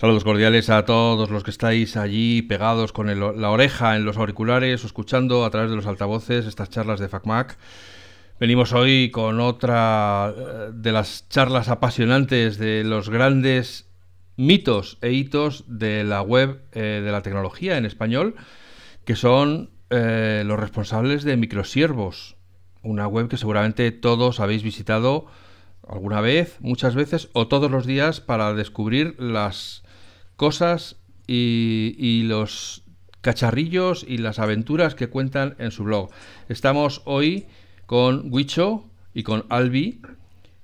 Saludos cordiales a todos los que estáis allí pegados con la oreja en los auriculares escuchando a través de los altavoces estas charlas de FacMac. Venimos hoy con otra eh, de las charlas apasionantes de los grandes mitos e hitos de la web eh, de la tecnología en español, que son eh, los responsables de Microsiervos, una web que seguramente todos habéis visitado alguna vez, muchas veces o todos los días para descubrir las cosas y, los cacharrillos y las aventuras que cuentan en su blog. Estamos hoy con Wicho y con Albi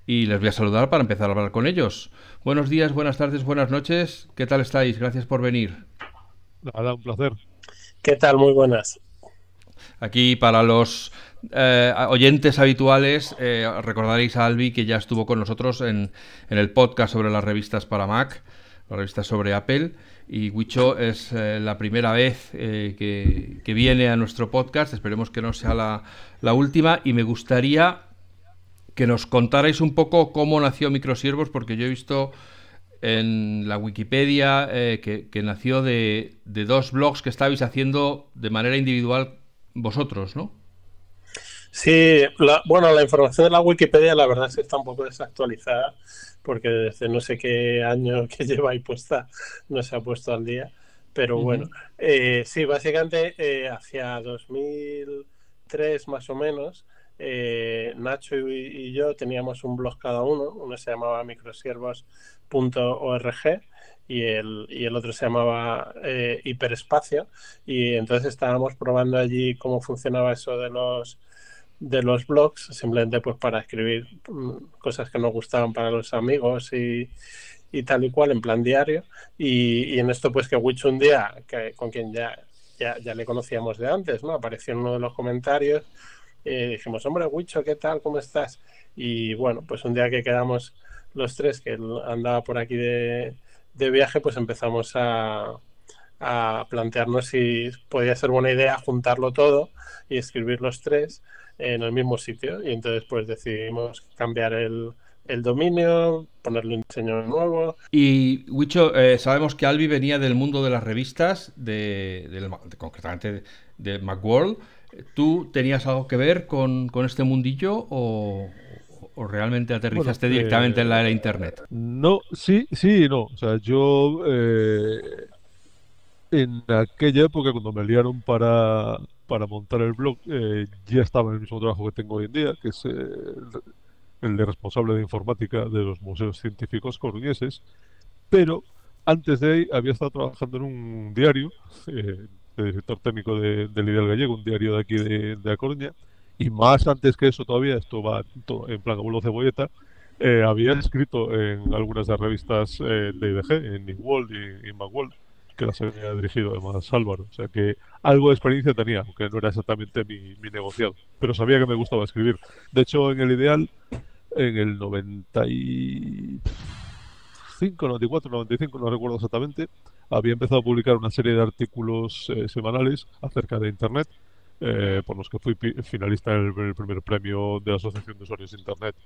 y les voy a saludar para empezar a hablar con ellos. Buenos días, buenas tardes, buenas noches. ¿Qué tal estáis? Gracias por venir. Nada, un placer. ¿Qué tal? Muy buenas. Aquí para los eh, oyentes habituales, eh, recordaréis a Albi que ya estuvo con nosotros en, en el podcast sobre las revistas para Mac la revista sobre Apple. Y Wicho es eh, la primera vez eh, que, viene a nuestro podcast. Esperemos que no sea la, última. Y me gustaría que nos contarais un poco cómo nació Microsiervos, porque yo he visto en la Wikipedia eh, que, nació de, de, dos blogs que estabais haciendo de manera individual vosotros, ¿no? Sí, bueno, la información de la Wikipedia la verdad es que está un poco desactualizada porque desde no sé qué año que lleva ahí puesta no se ha puesto al día. Pero bueno, eh, sí, básicamente eh, hacia 2003 más o menos, eh, Nacho y, yo teníamos un blog cada uno, uno se llamaba microsiervos.org y el, y el otro se llamaba Hiperespacio. Y entonces estábamos probando allí cómo funcionaba eso de los de los blogs, simplemente pues para escribir mm, cosas que nos gustaban para los amigos y, y tal y cual en plan diario. Y, en esto pues que Witch un día, que, con quien ya, ya, ya, le conocíamos de antes, ¿no? Apareció en uno de los comentarios. y dijimos, hombre, Wicho, ¿qué tal? ¿Cómo estás? Y bueno, pues un día que quedamos los tres, que andaba por aquí de, de viaje, pues empezamos a, a plantearnos si podía ser buena idea juntarlo todo y escribir los tres en el mismo sitio. Y entonces pues decidimos cambiar el, dominio, ponerle un diseño nuevo. Y Wicho, eh, sabemos que Albi venía del mundo de las revistas, de, concretamente de Macworld. ¿Tú tenías algo que ver con, este mundillo o, realmente aterrizaste directamente en la era Internet? No, sí, sí, no. O sea, yo eh, en aquella época cuando me liaron para para montar el blog eh, ya estaba en el mismo trabajo que tengo hoy en día, que es eh, el de responsable de informática de los museos científicos coruñeses, pero antes de ahí había estado trabajando en un diario, eh, de director técnico de, del Ideal Gallego, un diario de aquí de, de Coruña, y más antes que eso todavía, esto va en plan abuelo cebolleta, había escrito en algunas de las revistas de IDG, en InWorld y, en Macworld, que las había dirigido además Álvaro. O sea que algo de experiencia tenía, aunque no era exactamente mi, mi negociado. Pero sabía que me gustaba escribir. De hecho, en el ideal, en el 95, 94, 95, no recuerdo exactamente, había empezado a publicar una serie de artículos eh, semanales acerca de Internet. Eh, por los que fui finalista en el, primer premio de la Asociación de Usuarios de Internet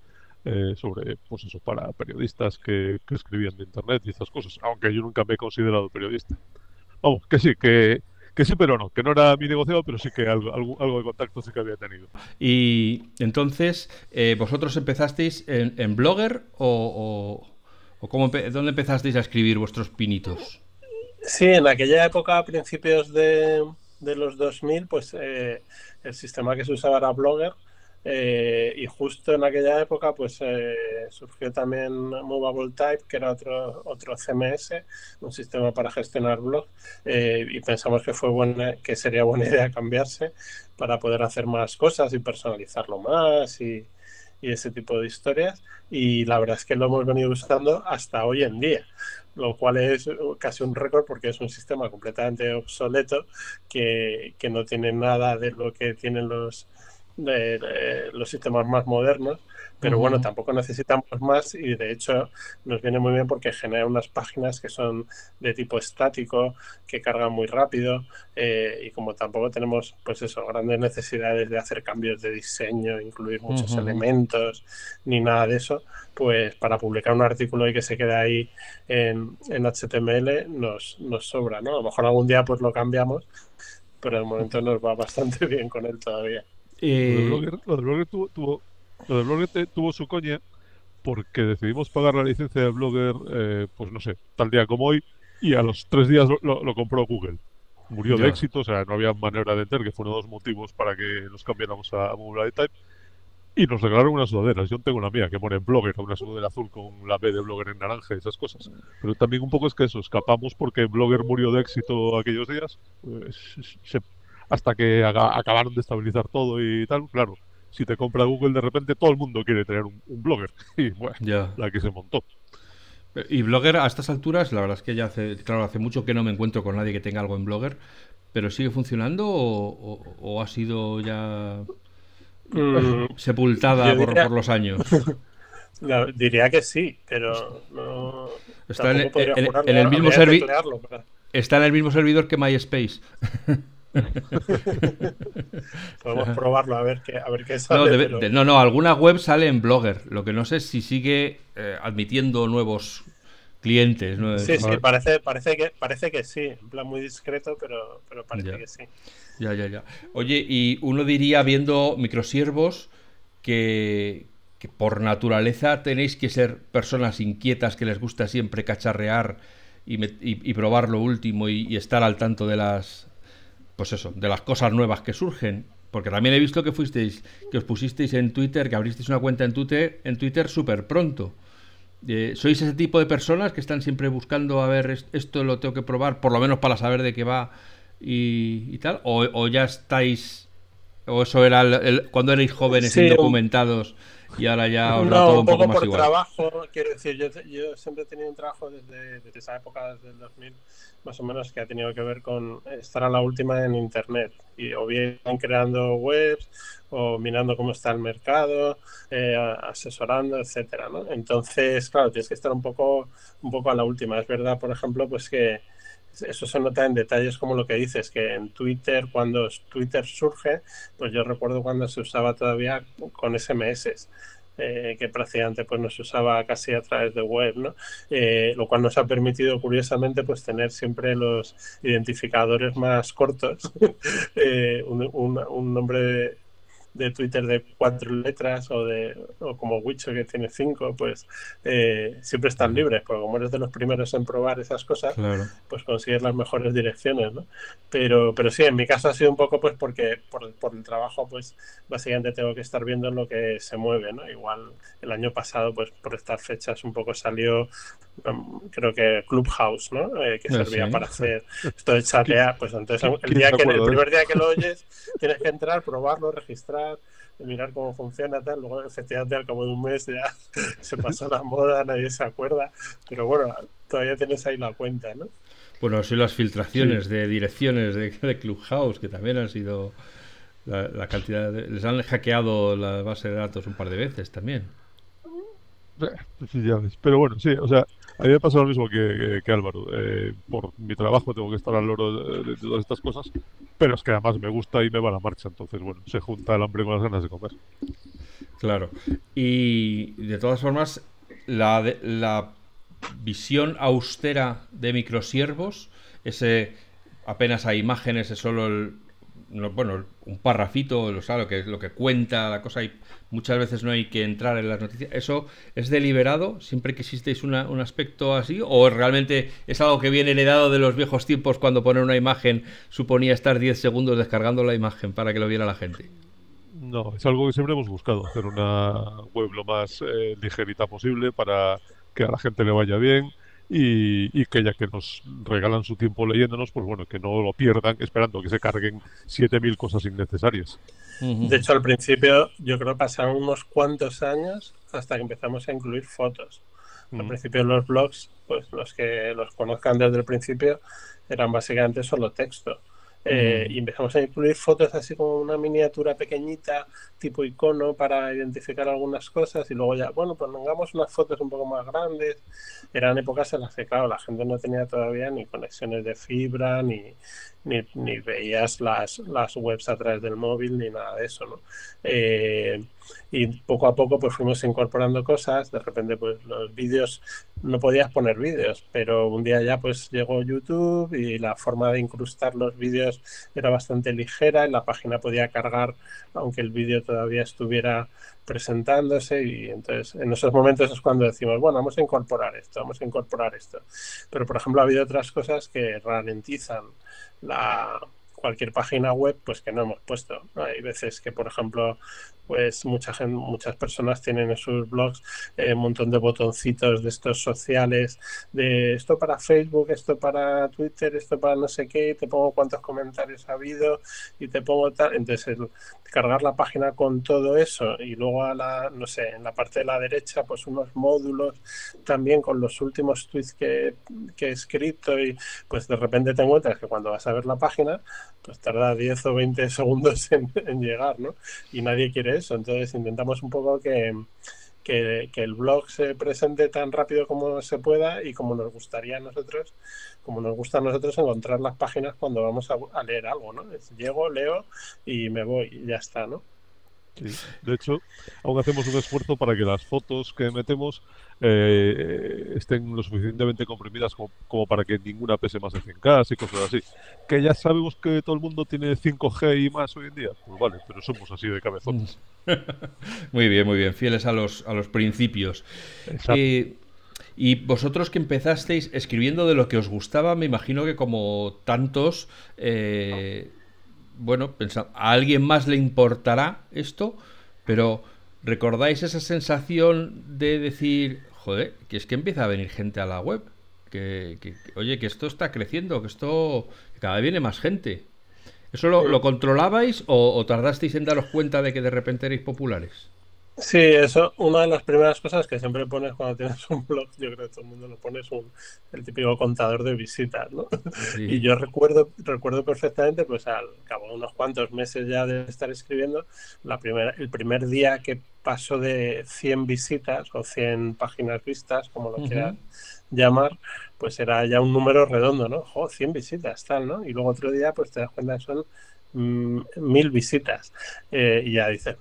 eh, sobre, pues eso, para periodistas que, escribían de internet y estas cosas, aunque yo nunca me he considerado periodista. Vamos, que sí, que, que sí, pero no, que no era mi negocio, pero sí que algo, algo, de contacto sí que había tenido. Y entonces, eh, ¿vosotros empezasteis en, Blogger o, o, cómo, dónde empezasteis a escribir vuestros pinitos? Sí, en aquella época, a principios de, de los 2000, pues eh, el sistema que se usaba era Blogger eh, y justo en aquella época pues eh, surgió también Movable Type, que era otro, otro CMS, un sistema para gestionar blogs, eh, y pensamos que, fue buena, que sería buena idea cambiarse para poder hacer más cosas y personalizarlo más y, y ese tipo de historias. Y la verdad es que lo hemos venido usando hasta hoy en día lo cual es casi un récord porque es un sistema completamente obsoleto que, que, no tiene nada de lo que tienen los, de, los sistemas más modernos, pero bueno, tampoco necesitamos más y de hecho nos viene muy bien porque genera unas páginas que son de tipo estático, que cargan muy rápido eh, y como tampoco tenemos pues eso, grandes necesidades de hacer cambios de diseño, incluir muchos elementos ni nada de eso, pues para publicar un artículo y que se quede ahí en, en HTML nos, nos sobra, ¿no? A lo mejor algún día pues lo cambiamos, pero de momento nos va bastante bien con él todavía. Eh, lo, de Blogger, tuvo, tuvo, su coña porque decidimos pagar la licencia de Blogger, eh, pues no sé, tal día como hoy, y a los tres días lo, compró Google. Murió de éxito, o sea, no había manera de entender, que fueron dos motivos para que nos cambiáramos a, Google Type. Y nos regalaron unas sudaderas. Yo tengo una mía que pone en Blogger, una sudadera azul con la B de Blogger en naranja y esas cosas. Pero también un poco es que eso, escapamos porque Blogger murió de éxito aquellos días. Pues, se hasta que acabaron de estabilizar todo y tal. Claro, si te compra Google, de repente todo el mundo quiere tener un, blogger. Y bueno, la que se montó. Y Blogger a estas alturas, la verdad es que ya hace, claro, hace mucho que no me encuentro con nadie que tenga algo en Blogger, pero ¿sigue funcionando o, ha sido ya mm, sepultada por, los años? diría que sí, pero no. Está en, el mismo servidor. Está en el mismo servidor que MySpace. Podemos probarlo a ver qué, a ver qué sale. No, no, alguna web sale en Blogger. Lo que no sé es si sigue eh, admitiendo nuevos clientes. Sí, sí, parece, parece, que, parece que sí. En plan muy discreto, pero, pero parece que sí. Ya, ya, ya. Oye, y uno diría viendo microsiervos que, que por naturaleza tenéis que ser personas inquietas que les gusta siempre cacharrear y, probar lo último y, estar al tanto de las pues eso, de las cosas nuevas que surgen. Porque también he visto que fuisteis, que os pusisteis en Twitter, que abristeis una cuenta en Twitter, en Twitter súper pronto. Eh, ¿Sois ese tipo de personas que están siempre buscando a ver esto lo tengo que probar, por lo menos para saber de qué va y, tal? O, ya estáis, o eso era cuando erais jóvenes y indocumentados y ahora ya os no, todo un, poco, por trabajo, quiero decir, yo, yo, siempre he tenido un trabajo desde, desde esa época, desde el 2000 más o menos que ha tenido que ver con estar a la última en Internet, y, o bien creando webs, o mirando cómo está el mercado, eh, asesorando, etcétera, ¿no? Entonces, claro, tienes que estar un poco, un poco a la última. Es verdad, por ejemplo, pues que eso se nota en detalles como lo que dices, que en Twitter, cuando Twitter surge, pues yo recuerdo cuando se usaba todavía con SMS. Eh, que prácticamente pues nos usaba casi a través de web, ¿no? Eh, lo cual nos ha permitido curiosamente pues tener siempre los identificadores más cortos, eh, un, un, nombre de Twitter de cuatro letras o de o como Witcher que tiene cinco, pues eh, siempre están libres, porque como eres de los primeros en probar esas cosas, pues consigues las mejores direcciones, ¿no? Pero, pero sí, en mi caso ha sido un poco pues porque por, por, el trabajo, pues básicamente tengo que estar viendo lo que se mueve, ¿no? Igual el año pasado, pues por estas fechas un poco salió um, creo que Clubhouse, ¿no? Eh, que ah, servía para hacer esto de chatear, pues entonces el, día que, el primer día que lo oyes tienes que entrar, probarlo, registrar mirar cómo funciona, tal. Luego, efectivamente, al cabo de un mes ya se pasó la moda, nadie se acuerda. Pero bueno, todavía tienes ahí la cuenta, ¿no? Bueno, sí, las filtraciones de direcciones de, Clubhouse, que también han sido la, cantidad. les han hackeado la base de datos un par de veces también. Pero bueno, sí, o sea, a mí me pasa lo mismo que, Álvaro. Eh, por mi trabajo tengo que estar al loro de, todas estas cosas, pero es que además me gusta y me va la marcha. Entonces, bueno, se junta el hambre con las ganas de comer. Claro. Y de todas formas, la, la visión austera de microsiervos, ese apenas hay imágenes, es solo el, bueno, un parrafito, lo, sabe, lo, que, lo que cuenta la cosa, y muchas veces no hay que entrar en las noticias. ¿Eso es deliberado siempre que existéis un aspecto así? ¿O realmente es algo que viene heredado de los viejos tiempos cuando poner una imagen suponía estar 10 segundos descargando la imagen para que lo viera la gente? No, es algo que siempre hemos buscado, hacer una web lo más eh, ligerita posible para que a la gente le vaya bien y, que ya que nos regalan su tiempo leyéndonos, pues bueno, que no lo pierdan esperando que se carguen 7.000 cosas innecesarias. De hecho, al principio yo creo que pasaron unos cuantos años hasta que empezamos a incluir fotos. Al principio los blogs, pues los que los conozcan desde el principio, eran básicamente solo texto. Eh, y empezamos a incluir fotos así como una miniatura pequeñita, tipo icono, para identificar algunas cosas y luego ya, bueno, pues pongamos unas fotos un poco más grandes. Eran épocas en las que, claro, la gente no tenía todavía ni conexiones de fibra, ni, ni, ni veías las, las webs a través del móvil, ni nada de eso, ¿no? Eh, y poco a poco pues fuimos incorporando cosas, de repente pues los vídeos, no podías poner vídeos, pero un día ya pues llegó YouTube y la forma de incrustar los vídeos era bastante ligera y la página podía cargar aunque el vídeo todavía estuviera presentándose y entonces en esos momentos es cuando decimos, bueno, vamos a incorporar esto, vamos a incorporar esto. Pero por ejemplo ha habido otras cosas que ralentizan la cualquier página web pues que no hemos puesto. Hay veces que, por ejemplo, pues mucha gente, muchas personas tienen en sus blogs eh, un montón de botoncitos de estos sociales, de esto para Facebook, esto para Twitter, esto para no sé qué, te pongo cuántos comentarios ha habido y te pongo tal. Entonces, cargar la página con todo eso y luego a la, no sé, en la parte de la derecha, pues unos módulos también con los últimos tweets que, que he escrito y pues de repente te encuentras que cuando vas a ver la página, pues tarda 10 o 20 segundos en, en llegar, ¿no? Y nadie quiere entonces intentamos un poco que, que, el blog se presente tan rápido como se pueda y como nos gustaría a nosotros, como nos gusta a nosotros encontrar las páginas cuando vamos a, leer algo, ¿no? llego, leo y me voy y ya está, ¿no? De hecho, aún hacemos un esfuerzo para que las fotos que metemos eh, estén lo suficientemente comprimidas como, para que ninguna pese más de 100K y cosas así. Que ya sabemos que todo el mundo tiene 5G y más hoy en día. Pues vale, pero somos así de cabezones. muy bien, muy bien. Fieles a los, a los principios. Eh, y vosotros que empezasteis escribiendo de lo que os gustaba, me imagino que como tantos... Eh, bueno, a alguien más le importará esto, pero ¿recordáis esa sensación de decir, joder, que es que empieza a venir gente a la web? Que, oye, que esto está creciendo, que esto cada vez viene más gente. ¿Eso lo, controlabais o, o, tardasteis en daros cuenta de que de repente erais populares? Sí, eso, una de las primeras cosas que siempre pones cuando tienes un blog, yo creo que todo el mundo lo pone, es un, el típico contador de visitas, ¿no? Y yo recuerdo, recuerdo perfectamente, pues al cabo de unos cuantos meses ya de estar escribiendo, la primera, el primer día que pasó de 100 visitas o 100 páginas vistas, como lo quieras llamar, pues era ya un número redondo, ¿no? Jo, 100 visitas, tal, ¿no? Y luego otro día, pues te das cuenta que son mm, mil visitas. Eh, y ya dices,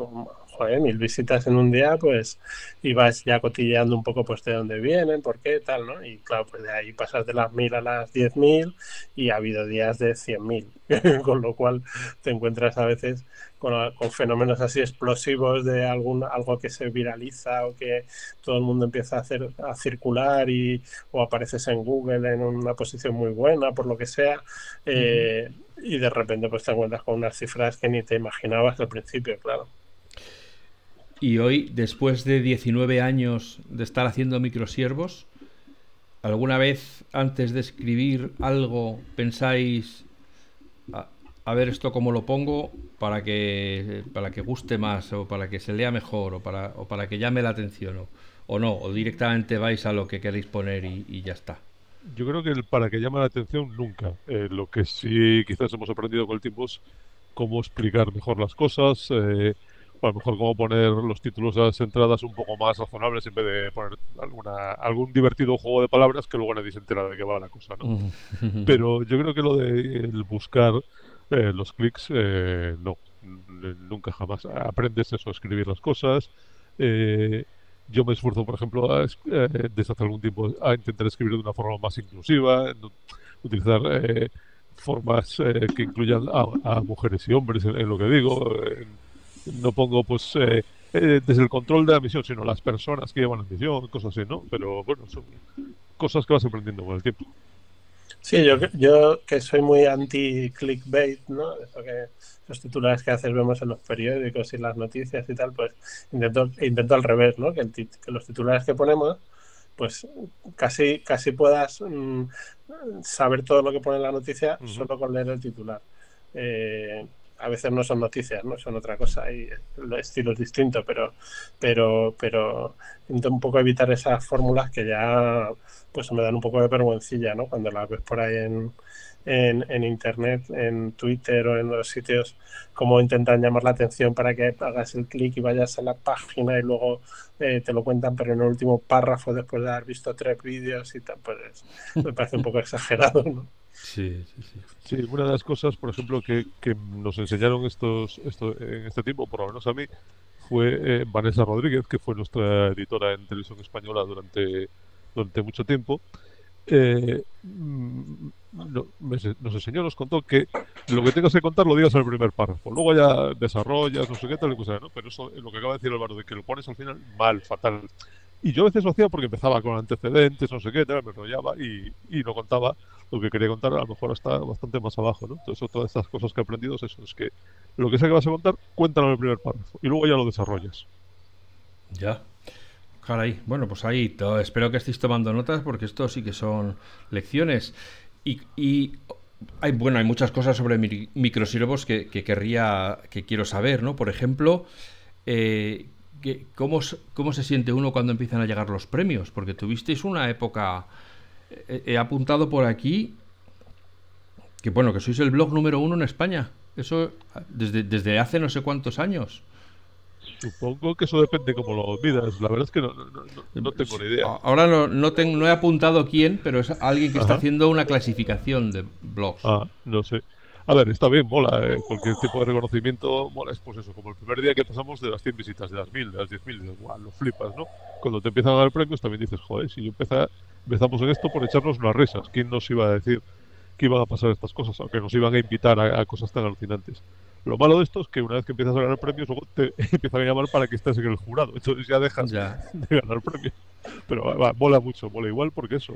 mil visitas en un día, pues ibas ya cotilleando un poco pues de dónde vienen, por qué, tal, ¿no? Y claro, pues de ahí pasas de las mil a las diez mil y ha habido días de cien mil, con lo cual te encuentras a veces con, fenómenos así explosivos de algún algo que se viraliza o que todo el mundo empieza a hacer a circular y o apareces en Google en una posición muy buena por lo que sea eh, y de repente pues te encuentras con unas cifras que ni te imaginabas al principio claro y hoy, después de 19 años de estar haciendo microsiervos, ¿alguna vez antes de escribir algo pensáis a, ver esto cómo lo pongo para que para que guste más o para que se lea mejor o para, o para que llame la atención o, no? ¿O directamente vais a lo que queréis poner y, ya está? Yo creo que el para que llame la atención nunca. Eh, lo que sí quizás hemos aprendido con el tiempo es cómo explicar mejor las cosas. Eh, a lo mejor como poner los títulos de las entradas un poco más razonables en vez de poner alguna algún divertido juego de palabras que luego nadie se entera de qué va la cosa, ¿no? Pero yo creo que lo de el buscar eh, los clics, eh, no, nunca jamás aprendes eso, a escribir las cosas. Eh, yo me esfuerzo, por ejemplo, desde hace algún tiempo a intentar escribir de una forma más inclusiva, utilizar formas que incluyan a, mujeres y hombres en, en lo que digo, no pongo pues eh, eh, desde el control de la misión, sino las personas que llevan la misión, cosas así, ¿no? Pero bueno, son cosas que vas aprendiendo con el tiempo. Sí, yo, yo que soy muy anti-clickbait, ¿no? Eso que los titulares que haces vemos en los periódicos y las noticias y tal, pues intento, intento al revés, ¿no? Que, los titulares que ponemos, pues casi, casi puedas mm, saber todo lo que pone en la noticia solo con leer el titular. Eh, a veces no son noticias, no son otra cosa y el estilo es distinto, pero, pero, pero intento un poco evitar esas fórmulas que ya pues me dan un poco de vergüencilla, ¿no? Cuando las ves por ahí en, en, en, internet, en Twitter o en los sitios, cómo intentan llamar la atención para que hagas el clic y vayas a la página y luego eh, te lo cuentan, pero en el último párrafo, después de haber visto tres vídeos y tal, pues me parece un poco exagerado, ¿no? Sí, sí, sí. Sí, una de las cosas, por ejemplo, que, nos enseñaron estos, esto, en este tiempo, por lo menos a mí, fue eh, Vanessa Rodríguez, que fue nuestra editora en televisión española durante, durante mucho tiempo. Eh, mm, no, me, nos enseñó, nos contó que lo que tengas que contar lo digas en el primer párrafo. Luego ya desarrollas, no sé qué tal, cosa. Pero eso, lo que acaba de decir Álvaro, de que lo pones al final mal, fatal. Y yo a veces lo hacía porque empezaba con antecedentes, no sé qué, me enrollaba y, y no contaba lo que quería contar, a lo mejor está bastante más abajo, ¿no? Entonces, todas estas cosas que he aprendido es eso, es que lo que sea que vas a contar, cuéntalo en el primer párrafo y luego ya lo desarrollas. Ya. Caray, bueno, pues ahí espero que estéis tomando notas porque esto sí que son lecciones. Y, y hay, bueno, hay muchas cosas sobre mi, microsiervos que, que, querría, que quiero saber, ¿no? Por ejemplo, eh, que, ¿cómo, ¿cómo se siente uno cuando empiezan a llegar los premios? Porque tuvisteis una época he apuntado por aquí que bueno, que sois el blog número uno en España. Eso desde, desde hace no sé cuántos años. Supongo que eso depende cómo lo midas. La verdad es que no, no, tengo ni idea. Ahora no, no, tengo, no he apuntado quién, pero es alguien que está haciendo una clasificación de blogs. Ah, no sé. A ver, está bien, mola. Eh, cualquier tipo de reconocimiento mola. Es pues eso, como el primer día que pasamos de las 100 visitas, de las 1000, de las 10.000, igual, lo flipas, ¿no? Cuando te empiezan a dar premios también dices, joder, si yo empecé, empezamos en esto por echarnos unas risas, ¿quién nos iba a decir que iban a pasar estas cosas? Aunque nos iban a invitar a, cosas tan alucinantes. Lo malo de esto es que una vez que empiezas a ganar premios, luego te empiezan a llamar para que estés en el jurado. Entonces ya dejas de ganar premios. Pero va, mola mucho, mola igual porque eso.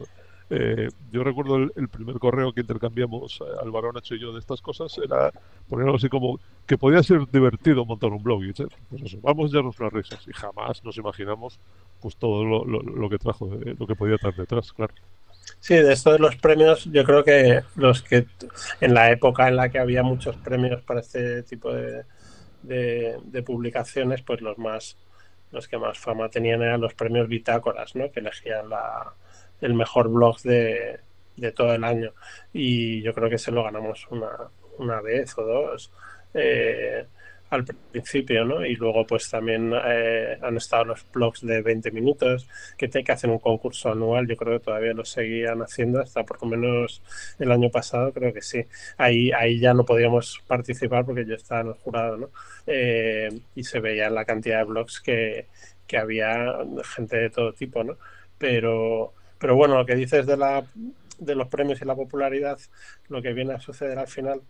Eh, yo recuerdo el, primer correo que intercambiamos eh, Álvaro Nacho y yo de estas cosas era poner algo así como que podía ser divertido montar un blog y pues eso, vamos a darnos las risas y jamás nos imaginamos pues todo lo, lo, que trajo, eh, lo que podía estar detrás, claro. Sí, de esto de los premios, yo creo que los que en la época en la que había muchos premios para este tipo de, de, de publicaciones, pues los más los que más fama tenían eran los premios bitácoras, ¿no? Que elegían la, el mejor blog de, de, todo el año. Y yo creo que se lo ganamos una, una vez o dos eh, al principio, ¿no? Y luego pues también eh, han estado los blogs de 20 minutos que te que hacer un concurso anual. Yo creo que todavía lo seguían haciendo hasta por lo menos el año pasado, creo que sí. Ahí, ahí ya no podíamos participar porque yo estaba en el jurado, ¿no? Eh, y se veía la cantidad de blogs que, que había gente de todo tipo, ¿no? Pero pero bueno, lo que dices de, la, de los premios y la popularidad, lo que viene a suceder al final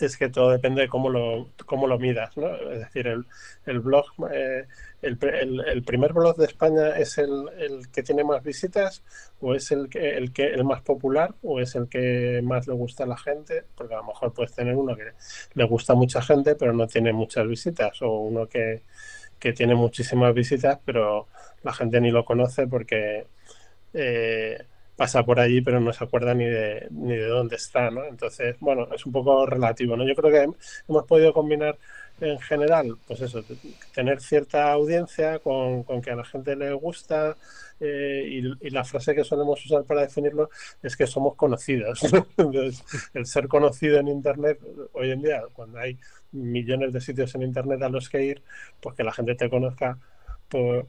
es que todo depende de cómo lo, cómo lo midas, ¿no? Es decir, el, el blog, eh, el, el, primer blog de España es el, el, que tiene más visitas o es el que, el que el más popular o es el que más le gusta a la gente, porque a lo mejor puedes tener uno que le gusta a mucha gente pero no tiene muchas visitas o uno que, que tiene muchísimas visitas pero la gente ni lo conoce porque eh, pasa por allí, pero no se acuerda ni de, ni de dónde está, ¿no? Entonces, bueno, es un poco relativo, ¿no? Yo creo que hemos podido combinar en general, pues eso, tener cierta audiencia con, con que a la gente le gusta eh, y, y, la frase que solemos usar para definirlo es que somos conocidos. El ser conocido en Internet, hoy en día, cuando hay millones de sitios en Internet a los que ir, pues que la gente te conozca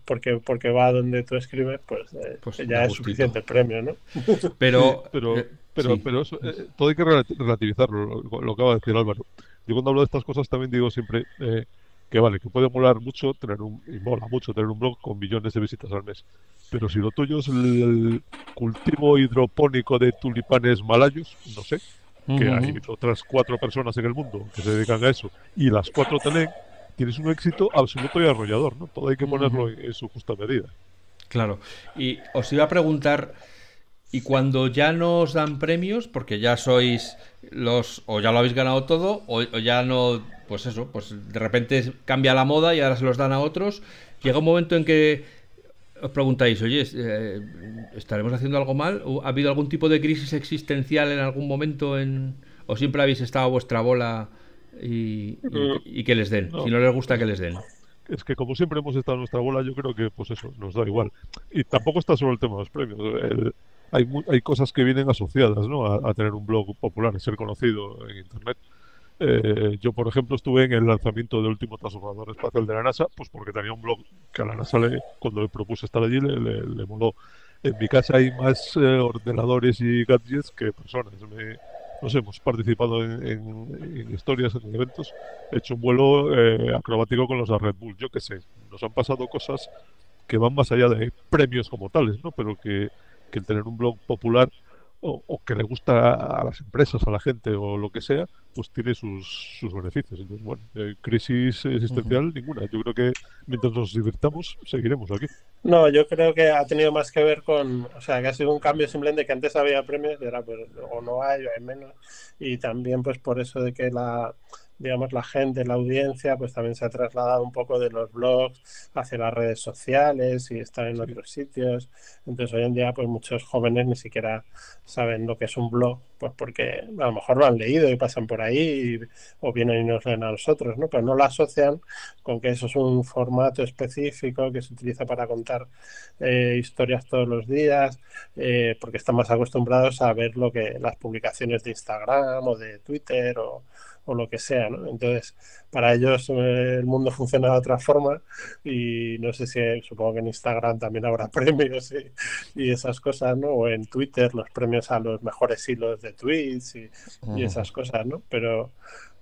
porque, porque va donde tú escribes, pues, eh, pues ya es suficiente el premio, ¿no? Pero, pero, eh, pero, pero eso, eh, todo hay que relativizarlo, lo, lo, acaba de decir Álvaro. Yo cuando hablo de estas cosas también digo siempre que vale, que puede molar mucho tener un, y mola mucho tener un blog con millones de visitas al mes. Pero si lo tuyo es el, cultivo hidropónico de tulipanes malayos, no sé, que hay otras cuatro personas en el mundo que se dedican a eso, y las cuatro tienen tienes un éxito absoluto y arrollador, ¿no? Todo hay que ponerlo en, su justa medida. Claro. Y os iba a preguntar, ¿y cuando ya no os dan premios, porque ya sois los, o ya lo habéis ganado todo, o, ya no, pues eso, pues de repente cambia la moda y ahora se los dan a otros, llega un momento en que os preguntáis, oye, eh, ¿estaremos haciendo algo mal? ¿Ha habido algún tipo de crisis existencial en algún momento en, o siempre habéis estado a vuestra bola? Y, que les den. Si no les gusta, que les den. Es que como siempre hemos estado en nuestra bola, yo creo que pues eso, nos da igual. Y tampoco está solo el tema de los premios. hay, hay cosas que vienen asociadas ¿no? a, tener un blog popular, a ser conocido en Internet. Eh, yo, por ejemplo, estuve en el lanzamiento del último transbordador espacial de la NASA, pues porque tenía un blog que a la NASA, le, cuando le propuse estar allí, le, le, moló. En mi casa hay más eh, ordenadores y gadgets que personas. Me, no hemos participado en, historias, en eventos, he hecho un vuelo eh, acrobático con los de Red Bull, yo qué sé, nos han pasado cosas que van más allá de premios como tales, ¿no? Pero que, que el tener un blog popular o, que le gusta a las empresas, a la gente o lo que sea, pues tiene sus, sus beneficios. Entonces, bueno, eh, crisis existencial ninguna. Yo creo que mientras nos divirtamos, seguiremos aquí. No, yo creo que ha tenido más que ver con, o sea, que ha sido un cambio simplemente que antes había premios y ahora pues o no hay o hay menos. Y también pues por eso de que la digamos, la gente, la audiencia, pues también se ha trasladado un poco de los blogs hacia las redes sociales y están en otros sitios. Entonces hoy en día, pues muchos jóvenes ni siquiera saben lo que es un blog, pues porque a lo mejor lo han leído y pasan por ahí o vienen y nos leen a nosotros, ¿no? Pero no lo asocian con que eso es un formato específico que se utiliza para contar eh, historias todos los días, eh, porque están más acostumbrados a ver lo que las publicaciones de Instagram o de Twitter o o lo que sea, ¿no? Entonces, para ellos eh, el mundo funciona de otra forma y no sé si, supongo que en Instagram también habrá premios y, esas cosas, ¿no? O en Twitter los premios a los mejores hilos de tweets y, esas cosas, ¿no? Pero,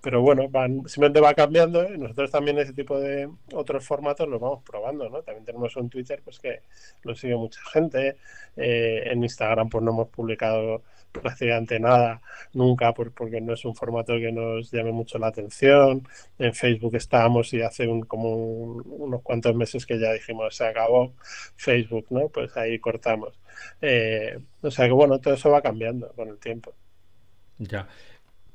pero bueno, van, simplemente va cambiando y ¿eh? nosotros también ese tipo de otros formatos los vamos probando, ¿no? También tenemos un Twitter pues que lo sigue mucha gente, eh, en Instagram pues no hemos publicado prácticamente nada nunca porque no es un formato que nos llame mucho la atención. En Facebook estábamos y hace un, como unos cuantos meses que ya dijimos se acabó Facebook, ¿no? Pues ahí cortamos. Eh, o sea que bueno, todo eso va cambiando con el tiempo. Ya.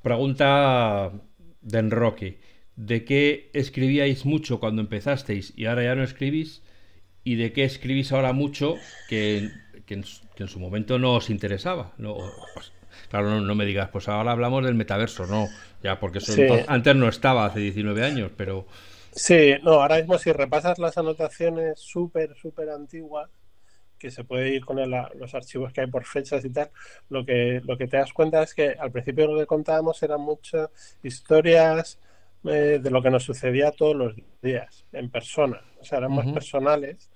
Pregunta de Enroque. ¿De qué escribíais mucho cuando empezasteis y ahora ya no escribís? ¿Y de qué escribís ahora mucho que, que en, que en su momento no os interesaba. No, pues, claro, no, me digas, pues ahora hablamos del metaverso, no, ya porque eso antes no estaba, hace 19 años, pero... Sí, no, ahora mismo si repasas las anotaciones súper, súper antiguas, que se puede ir con los archivos que hay por fechas y tal, lo que, lo que te das cuenta es que al principio lo que contábamos eran muchas historias eh, de lo que nos sucedía todos los días, en persona, o sea, eran más personales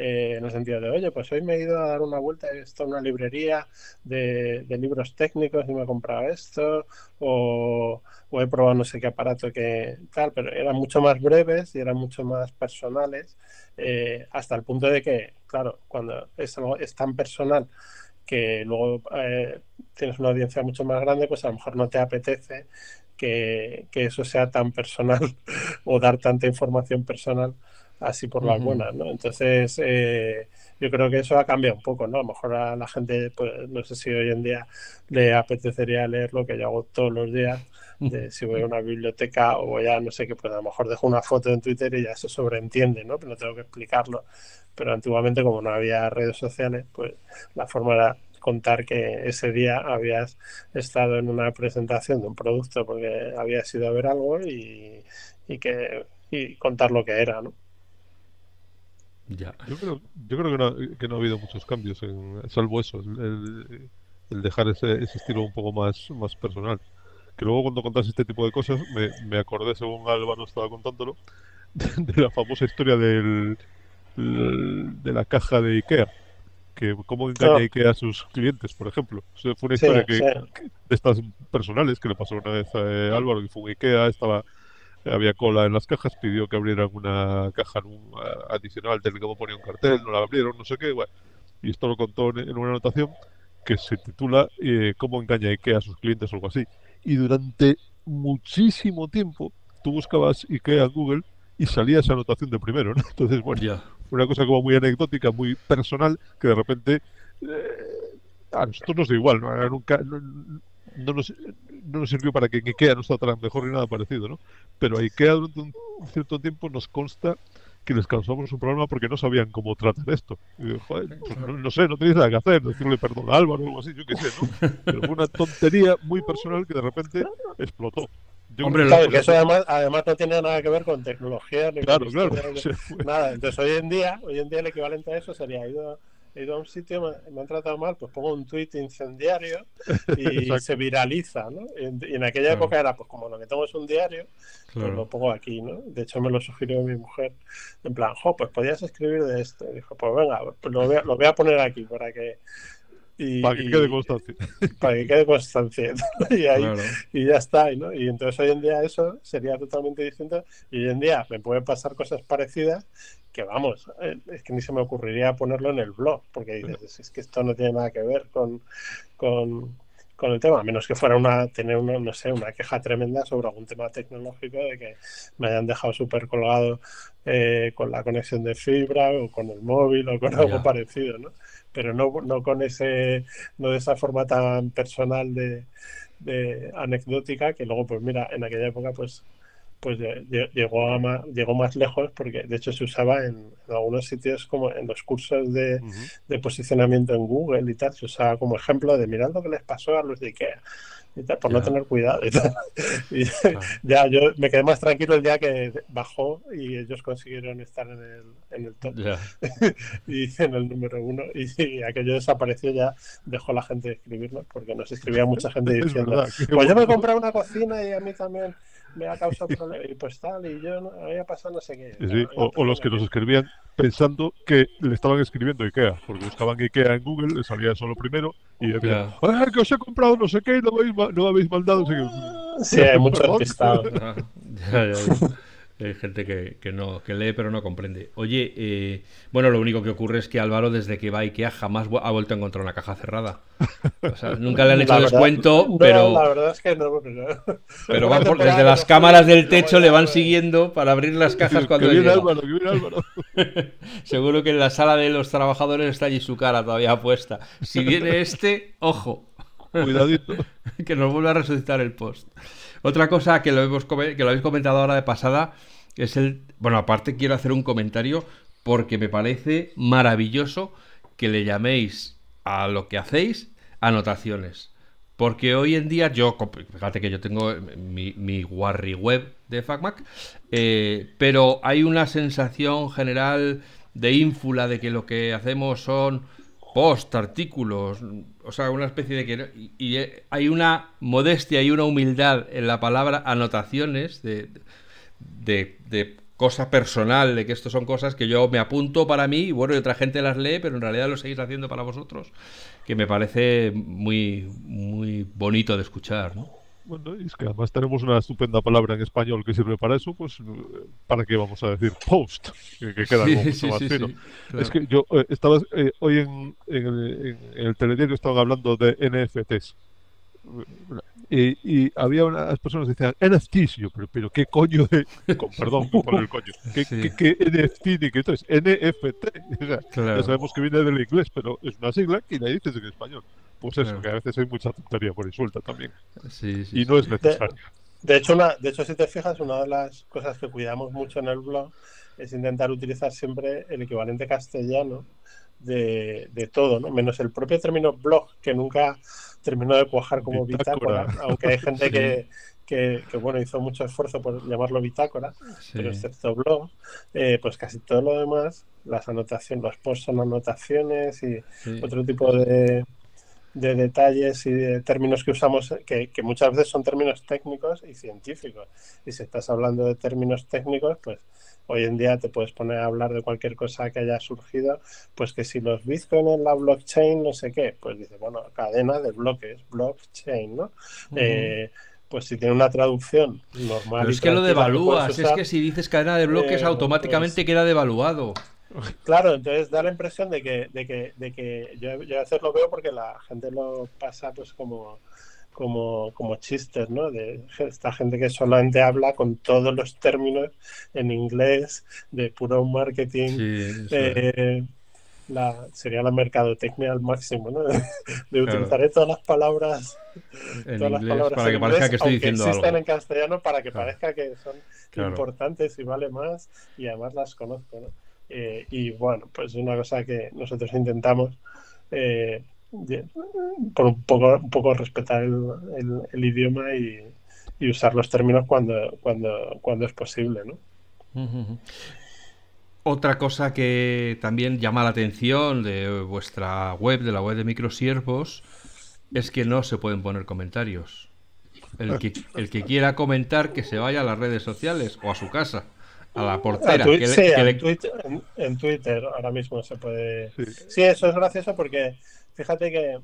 eh, en el sentido de, oye, pues hoy me he ido a dar una vuelta, he visto una librería de, libros técnicos y me he comprado esto, o, he probado no sé qué aparato que tal, pero eran mucho más breves y eran mucho más personales, eh, hasta el punto de que, claro, cuando es, es tan personal que luego eh, tienes una audiencia mucho más grande, pues a lo mejor no te apetece que, que, eso sea tan personal o dar tanta información personal así por las buenas, ¿no? Entonces, eh, yo creo que eso ha cambiado un poco, ¿no? A lo mejor a la gente, pues no sé si hoy en día le apetecería leer lo que yo hago todos los días, de si voy a una biblioteca o voy a no sé qué, pues a lo mejor dejo una foto en Twitter y ya se sobreentiende, ¿no? Pero no tengo que explicarlo. Pero antiguamente, como no había redes sociales, pues la forma era contar que ese día habías estado en una presentación de un producto porque habías ido a ver algo y, y que y contar lo que era, ¿no? Yo creo, yo creo que, no, que no ha habido muchos cambios, en, salvo eso, el, dejar ese, ese, estilo un poco más, más personal. Que luego cuando contas este tipo de cosas, me, me acordé, según Álvaro estaba contándolo, de, la famosa historia del, de la caja de Ikea. Que cómo engaña ah. Ikea a sus clientes, por ejemplo. fue una historia que, de estas personales que le pasó una vez a Álvaro, que fue un Ikea, estaba había cola en las cajas, pidió que abrieran una caja adicional del que ponía un cartel, no la abrieron, no sé qué, y esto lo contó en una anotación que se titula eh, ¿Cómo engaña IKEA a sus clientes o algo así? Y durante muchísimo tiempo tú buscabas IKEA en Google y salía esa anotación de primero, ¿no? Entonces, bueno, una cosa como muy anecdótica, muy personal, que de repente eh, a nosotros nos da igual, ¿no? Nunca, no nos, no nos sirvió para que en IKEA no está tan mejor ni nada parecido, ¿no? Pero a IKEA durante un cierto tiempo nos consta que les causamos un problema porque no sabían cómo tratar esto. Pues no, sé, no tenéis nada que hacer, decirle perdón a Álvaro o algo así, yo qué sé, ¿no? Pero fue una tontería muy personal que de repente explotó. Hombre, claro, que eso además, además no tiene nada que ver con tecnología ni claro, con claro, nada. Entonces hoy en día, hoy en día el equivalente a eso sería ido he ido a un sitio, me, han tratado mal, pues pongo un tuit incendiario y se viraliza, ¿no? Y, en aquella época era, pues como lo que tengo es un diario, pues lo pongo aquí, ¿no? De hecho me lo sugirió mi mujer, en plan, jo, pues podías escribir de esto. Y dijo, pues venga, pues lo lo voy a poner aquí para que para que quede constancia. Para que quede constancia. y, ahí, y ya está. ¿no? Y entonces hoy en día eso sería totalmente distinto. Y hoy en día me pueden pasar cosas parecidas que vamos, eh, es que ni se me ocurriría ponerlo en el blog, porque dices, es que esto no tiene nada que ver con, con, con el tema, a menos que fuera una, tener una, no sé, una queja tremenda sobre algún tema tecnológico de que me hayan dejado súper colgado eh, con la conexión de fibra o con el móvil o con algo parecido, ¿no? Pero no, no con ese, no de esa forma tan personal de, de anecdótica que luego, pues mira, en aquella época, pues pues llegó, a más, llegó más lejos porque de hecho se usaba en, algunos sitios como en los cursos de, de, posicionamiento en Google y tal, se usaba como ejemplo de mirar lo que les pasó a los de Ikea por no tener cuidado. Y, ya, yo me quedé más tranquilo el día que bajó y ellos consiguieron estar en el, en el top. Y en el número uno. Y, aquello desapareció, ya dejó la gente de escribirlo porque nos escribía mucha gente diciendo: Pues yo me compré una cocina y a mí también me ha causado problemas y pues tal, y yo no, había pasado no sé qué. o, los que nos escribían pensando que le estaban escribiendo IKEA, porque buscaban IKEA en Google, le salía eso lo primero, y decían, yeah. que os he comprado no sé qué y no me habéis, no habéis mandado. Sí, hay mucho despistado. Hay gente que, que, no, que lee pero no comprende. Oye, eh, bueno, lo único que ocurre es que Álvaro, desde que va a IKEA, jamás ha vuelto a encontrar una caja cerrada. O sea, nunca le han hecho descuento, pero. La verdad es que no. Pero, van por, desde las cámaras del techo le van siguiendo para abrir las cajas cuando. viene Álvaro, que viene Álvaro. Seguro que en la sala de los trabajadores está allí su cara todavía puesta. Si viene este, ojo. Cuidadito. que nos vuelva a resucitar el post. Otra cosa que lo, hemos, habéis comentado ahora de pasada es el... Bueno, aparte quiero hacer un comentario porque me parece maravilloso que le llaméis a lo que hacéis anotaciones. Porque hoy en día yo, fíjate que yo tengo mi, mi Warri web de FacMac, eh, pero hay una sensación general de ínfula de que lo que hacemos son post, artículos, o sea, una especie de que... Y, hay una modestia y una humildad en la palabra anotaciones de, de, de, cosa personal, de que esto son cosas que yo me apunto para mí y bueno, y otra gente las lee, pero en realidad lo seguís haciendo para vosotros, que me parece muy, muy bonito de escuchar, ¿no? Bueno, es que además tenemos una estupenda palabra en español que sirve para eso, pues ¿para qué vamos a decir post? Que, queda algo mucho más fino. Es que yo eh, estaba eh, hoy en, en, el, en, el telediario estaban hablando de NFTs. Y, y, había unas personas que decían NFTs, yo, pero, pero qué coño de. Con, perdón por el coño. ¿Qué, qué, qué NFT ni qué es? NFT. O sea, Ya sabemos que viene del inglés, pero es una sigla y la dices en español. Pues eso, que a veces hay mucha tontería por insulta también. y no es necesario. De, hecho, una, de hecho, si te fijas, una de las cosas que cuidamos mucho en el blog es intentar utilizar siempre el equivalente castellano de, de todo, ¿no? menos el propio término blog, que nunca terminó de cuajar como bitácora, aunque hay gente que, que, bueno, hizo mucho esfuerzo por llamarlo bitácora, pero excepto blog, eh, pues casi todo lo demás, las anotaciones, los posts son anotaciones y otro tipo de, de detalles y de términos que usamos, que, que, muchas veces son términos técnicos y científicos. Y si estás hablando de términos técnicos, pues hoy en día te puedes poner a hablar de cualquier cosa que haya surgido, pues que si los bitcoin en la blockchain, no sé qué, pues dice, bueno, cadena de bloques, blockchain, ¿no? eh, pues si tiene una traducción normal. Pero es que lo devalúas, es que si dices cadena de bloques, eh, automáticamente pues queda devaluado. Claro, entonces da la impresión de que, de que, de que yo, yo a veces lo veo porque la gente lo pasa pues como, como, como chistes, ¿no? De esta gente que solamente habla con todos los términos en inglés, de puro marketing. Eh, la, sería la mercadotecnia al máximo, ¿no? De, utilizar todas las palabras, en todas las palabras para que parezca que estoy diciendo existen en castellano para que parezca que son importantes y vale más y además las conozco, ¿no? Eh, y bueno, pues es una cosa que nosotros intentamos eh, por un poco, un poco respetar el, idioma y, y, usar los términos cuando, cuando, cuando es posible, ¿no? Otra cosa que también llama la atención de vuestra web, de la web de Microsiervos, es que no se pueden poner comentarios. El que, el que quiera comentar que se vaya a las redes sociales o a su casa, a la portera. en, Twitter, ahora mismo se puede. Sí. eso es gracioso porque fíjate que.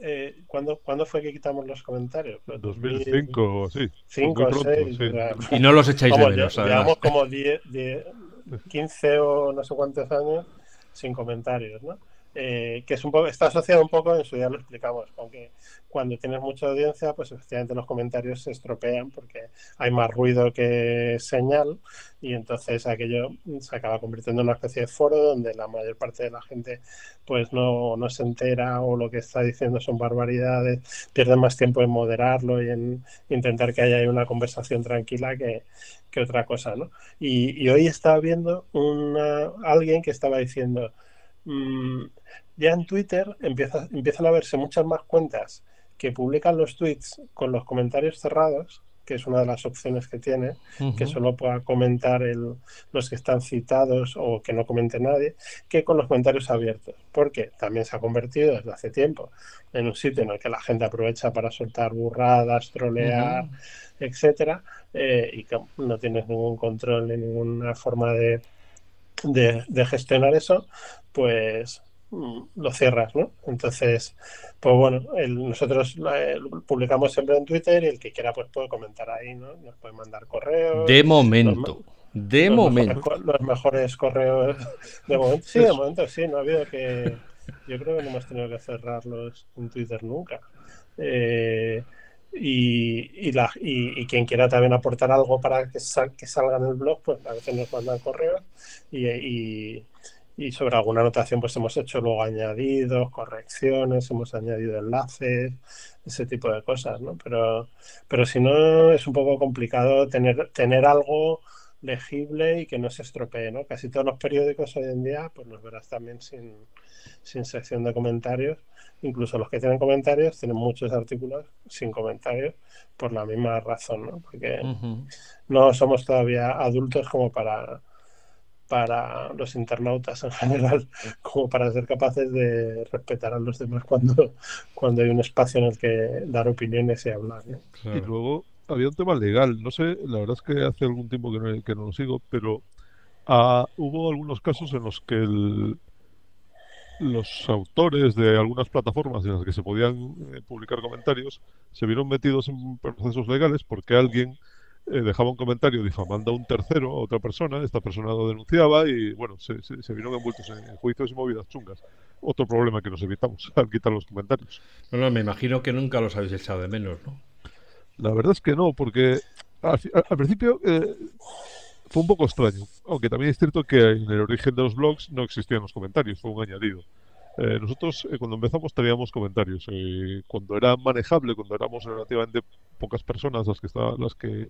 Eh, ¿cuándo, fue que quitamos los comentarios? 2005 o sí. 5 o 6. Y no los echáis de menos. Llevamos como 10, 15 o no sé cuántos años sin comentarios, ¿no? Eh, que está asociado un poco, en su día lo explicamos, aunque cuando tienes mucha audiencia, pues efectivamente los comentarios se estropean porque hay más ruido que señal y entonces aquello se acaba convirtiendo en una especie de foro donde la mayor parte de la gente pues no, no se entera o lo que está diciendo son barbaridades, pierden más tiempo en moderarlo y en intentar que haya una conversación tranquila que, otra cosa, ¿no? Y, y hoy estaba viendo una, alguien que estaba diciendo mm, ya en Twitter empieza, empiezan a verse muchas más cuentas que publican los tweets con los comentarios cerrados, que es una de las opciones que tiene, que solo pueda comentar el, los que están citados o que no comente nadie, que con los comentarios abiertos, porque también se ha convertido desde hace tiempo en un sitio en el que la gente aprovecha para soltar burradas, trolear, etcétera, eh, y que no tienes ningún control ni ninguna forma de, de gestionar eso, pues Mm, lo cierras, ¿no? Entonces, pues bueno, nosotros publicamos siempre en Twitter y el que quiera pues puede comentar ahí, ¿no? Nos puede mandar correos. De momento. de momento. los mejores correos de momento. Sí, de momento sí, no ha habido que... Yo creo que no hemos tenido que cerrarlos en Twitter nunca. Eh, y, y, la, y, quien quiera también aportar algo para que, que salga en el blog, pues a veces nos mandan correos y, y sobre alguna anotación pues hemos hecho luego añadidos, correcciones, hemos añadido enlaces, ese tipo de cosas, ¿no? Pero, pero si no es un poco complicado tener, tener algo legible y que no se estropee, ¿no? Casi todos los periódicos hoy en día pues los verás también sin, sin sección de comentarios. Incluso los que tienen comentarios tienen muchos artículos sin comentarios por la misma razón, ¿no? Porque no somos todavía adultos como para para los internautas en general, como para ser capaces de respetar a los demás cuando, cuando hay un espacio en el que dar opiniones y hablar. Y luego había un tema legal, no sé, la verdad es que hace algún tiempo que no, no lo sigo, pero ah, hubo algunos casos en los que los autores de algunas plataformas en las que se podían eh, publicar comentarios se vieron metidos en procesos legales porque alguien eh, dejaba un comentario difamando a un tercero, a otra persona, esta persona lo denunciaba y bueno, se, se, vieron envueltos en, juicios y movidas chungas. Otro problema que nos evitamos al quitar los comentarios. No, me imagino que nunca los habéis echado de menos, ¿no? La verdad es que no, porque al, principio eh, fue un poco extraño, aunque también es cierto que en el origen de los blogs no existían los comentarios, fue un añadido. Eh, nosotros cuando empezamos teníamos comentarios. cuando era manejable, cuando éramos relativamente pocas personas las que estaban, las que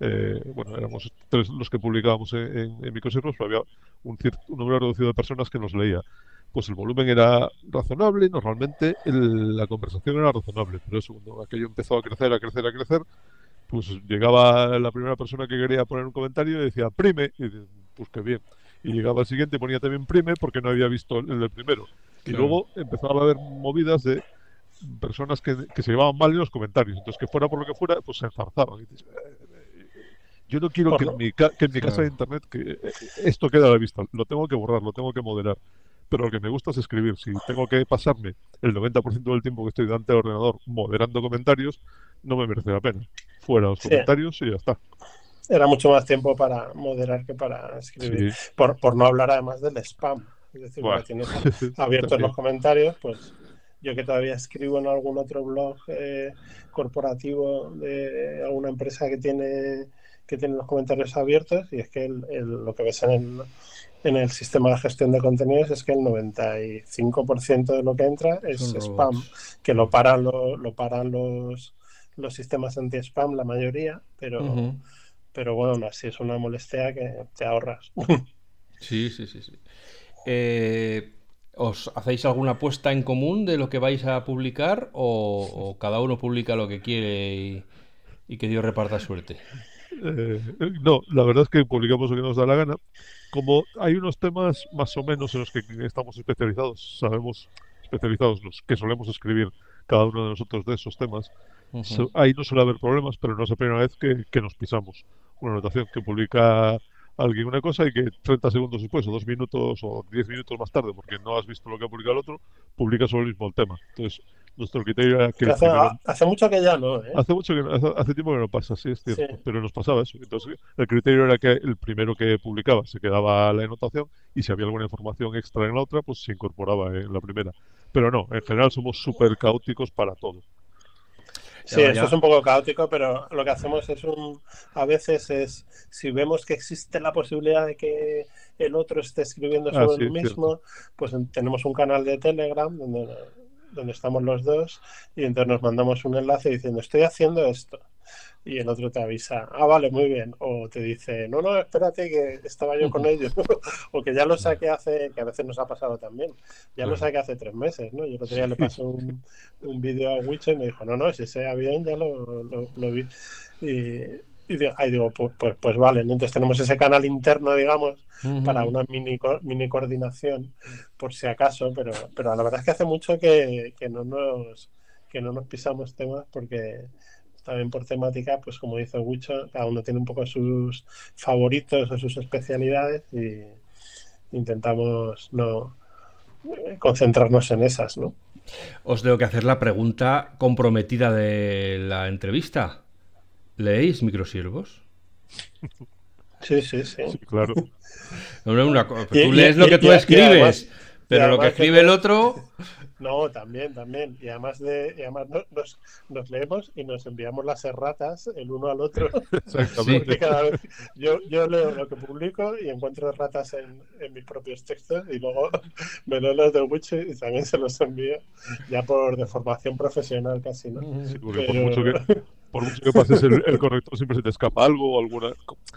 eh, bueno, éramos tres los que publicábamos en, en, pero había un, cierto, un número reducido de personas que nos leía. Pues el volumen era razonable, normalmente la conversación era razonable, pero eso cuando aquello empezó a crecer, a crecer, a crecer, pues llegaba la primera persona que quería poner un comentario y decía prime, y pues qué bien. Y llegaba el siguiente y ponía también prime porque no había visto el del primero. Y luego empezaba a haber movidas de personas que, que, se llevaban mal en los comentarios. Entonces, que fuera por lo que fuera, pues se enzarzaban. Y dices, yo no quiero que en, mi, que en mi casa de internet que esto quede a la vista. Lo tengo que borrar, lo tengo que moderar. Pero lo que me gusta es escribir. Si tengo que pasarme el 90% del tiempo que estoy delante del ordenador moderando comentarios, no me merece la pena. Fuera los comentarios y ya está. Era mucho más tiempo para moderar que para escribir. Por, por no hablar además del spam. Es decir, bueno. tienes abiertos los comentarios, pues yo que todavía escribo en algún otro blog eh, corporativo de alguna empresa que tiene que tiene los comentarios abiertos y es que lo que ves en el, en el sistema de gestión de contenidos es que el 95% de lo que entra es spam, que lo paran, lo, paran los, los sistemas anti-spam, la mayoría, pero, pero bueno, así es una molestia que te ahorras. sí, sí, sí. sí. Eh, ¿Os hacéis alguna apuesta en común de lo que vais a publicar o, cada uno publica lo que quiere y, y que Dios reparta suerte? Eh, no, la verdad es que publicamos lo que nos da la gana. Como hay unos temas más o menos en los que estamos especializados, sabemos especializados los que solemos escribir cada uno de nosotros de esos temas, ahí no suele haber problemas, pero no es la primera vez que, que nos pisamos una anotación que publica alguien una cosa y que 30 segundos después, o dos minutos, o 10 minutos más tarde, porque no has visto lo que ha publicado el otro, publica sobre el mismo tema. Entonces, nuestro criterio era que hace, primero- hace mucho que ya no, ¿eh? Hace mucho que no- hace, hace tiempo que no pasa, sí es cierto, Sí. pero nos pasaba eso. Entonces, el criterio era que el primero que publicaba se quedaba la anotación y si había alguna información extra en la otra, pues se incorporaba en la primera. Pero no, en general somos súper caóticos para todo. Sí, ya. es un poco caótico, pero lo que hacemos es un, a veces es, si vemos que existe la posibilidad de que el otro esté escribiendo Ah, sobre sí, el mismo, pues en- tenemos un canal de Telegram donde, donde estamos los dos y entonces nos mandamos un enlace diciendo estoy haciendo esto y el otro te avisa, ah, vale, muy bien, o te dice, no, no, espérate que estaba yo con ellos, o que ya lo saqué hace, que a veces nos ha pasado también, ya lo saqué hace tres meses, ¿no? Yo el otro día le pasé un, un vídeo a Witcher y me dijo, no, no, si ese avión ya lo, lo, lo vi. Y, y digo, ahí digo, pues, pues, pues vale, entonces tenemos ese canal interno, digamos, para una mini, mini coordinación, por si acaso, pero, pero la verdad es que hace mucho que, que no nos que no nos pisamos temas porque también por temática, pues como dice Wicho, cada uno tiene un poco sus favoritos o sus especialidades y intentamos no eh, concentrarnos en esas, ¿no? Os tengo que hacer la pregunta comprometida de la entrevista. ¿Leéis microsiervos? Sí, sí, sí. Sí, claro. Una Y- tú y- lees lo y- que tú y- y escribes, además- pero lo que escribe que- el otro... No, también, también. Y además de, y además no- nos, nos leemos y nos enviamos las erratas el uno al otro. Exactamente. Porque cada vez yo, yo leo lo que publico y encuentro ratas en, en mis propios textos y luego me leo los del Witcher y también se los envío ya por deformación profesional casi, ¿no? Sí, porque por Pero- mucho que, por mucho que pases el, el corrector siempre se te escapa algo alguna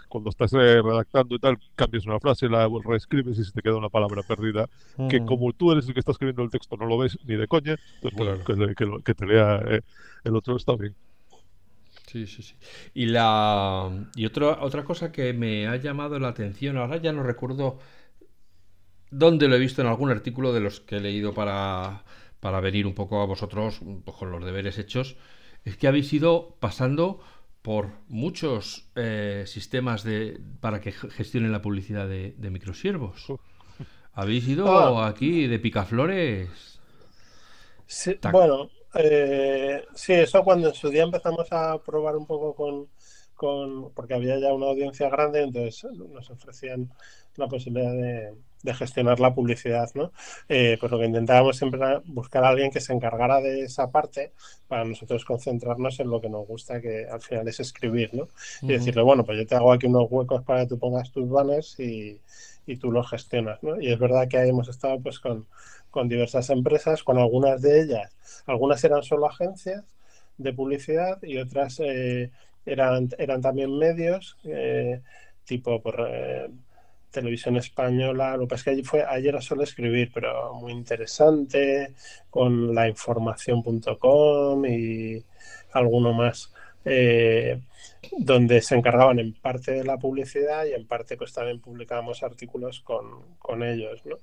cuando estás eh, redactando y tal cambias una frase la reescribes y se te queda una palabra perdida que como tú eres el que está escribiendo el texto no lo ves ni de coña pues bueno, Claro. que, que te lea eh, el otro está bien Sí, sí, sí. Y la y otro- otra cosa que me ha llamado la atención, ahora ya no recuerdo dónde lo he visto en algún artículo de los que he leído para, para venir un poco a vosotros pues, con los deberes hechos, es que habéis ido pasando por muchos eh, sistemas de, para que ge- gestionen la publicidad de, de microsiervos. Habéis ido Ah. aquí de picaflores. Sí, bueno, eh, sí, eso cuando en su día empezamos a probar un poco con, con, porque había ya una audiencia grande, entonces nos ofrecían la posibilidad de, de gestionar la publicidad, ¿no? Eh, pues lo que intentábamos siempre era buscar a alguien que se encargara de esa parte para nosotros concentrarnos en lo que nos gusta, que al final es escribir, ¿no? Y decirle, bueno, pues yo te hago aquí unos huecos para que tú pongas tus banners y, y tú los gestionas, ¿no? Y es verdad que ahí hemos estado pues con, con diversas empresas, con algunas de ellas, algunas eran solo agencias de publicidad y otras eh, eran, eran también medios, eh, tipo por eh, televisión española, lo que pasa es que allí fue, ayer era solo escribir, pero muy interesante, con lainformación.com y alguno más. Eh, donde se encargaban en parte de la publicidad y en parte pues también publicábamos artículos con, con ellos, ¿no?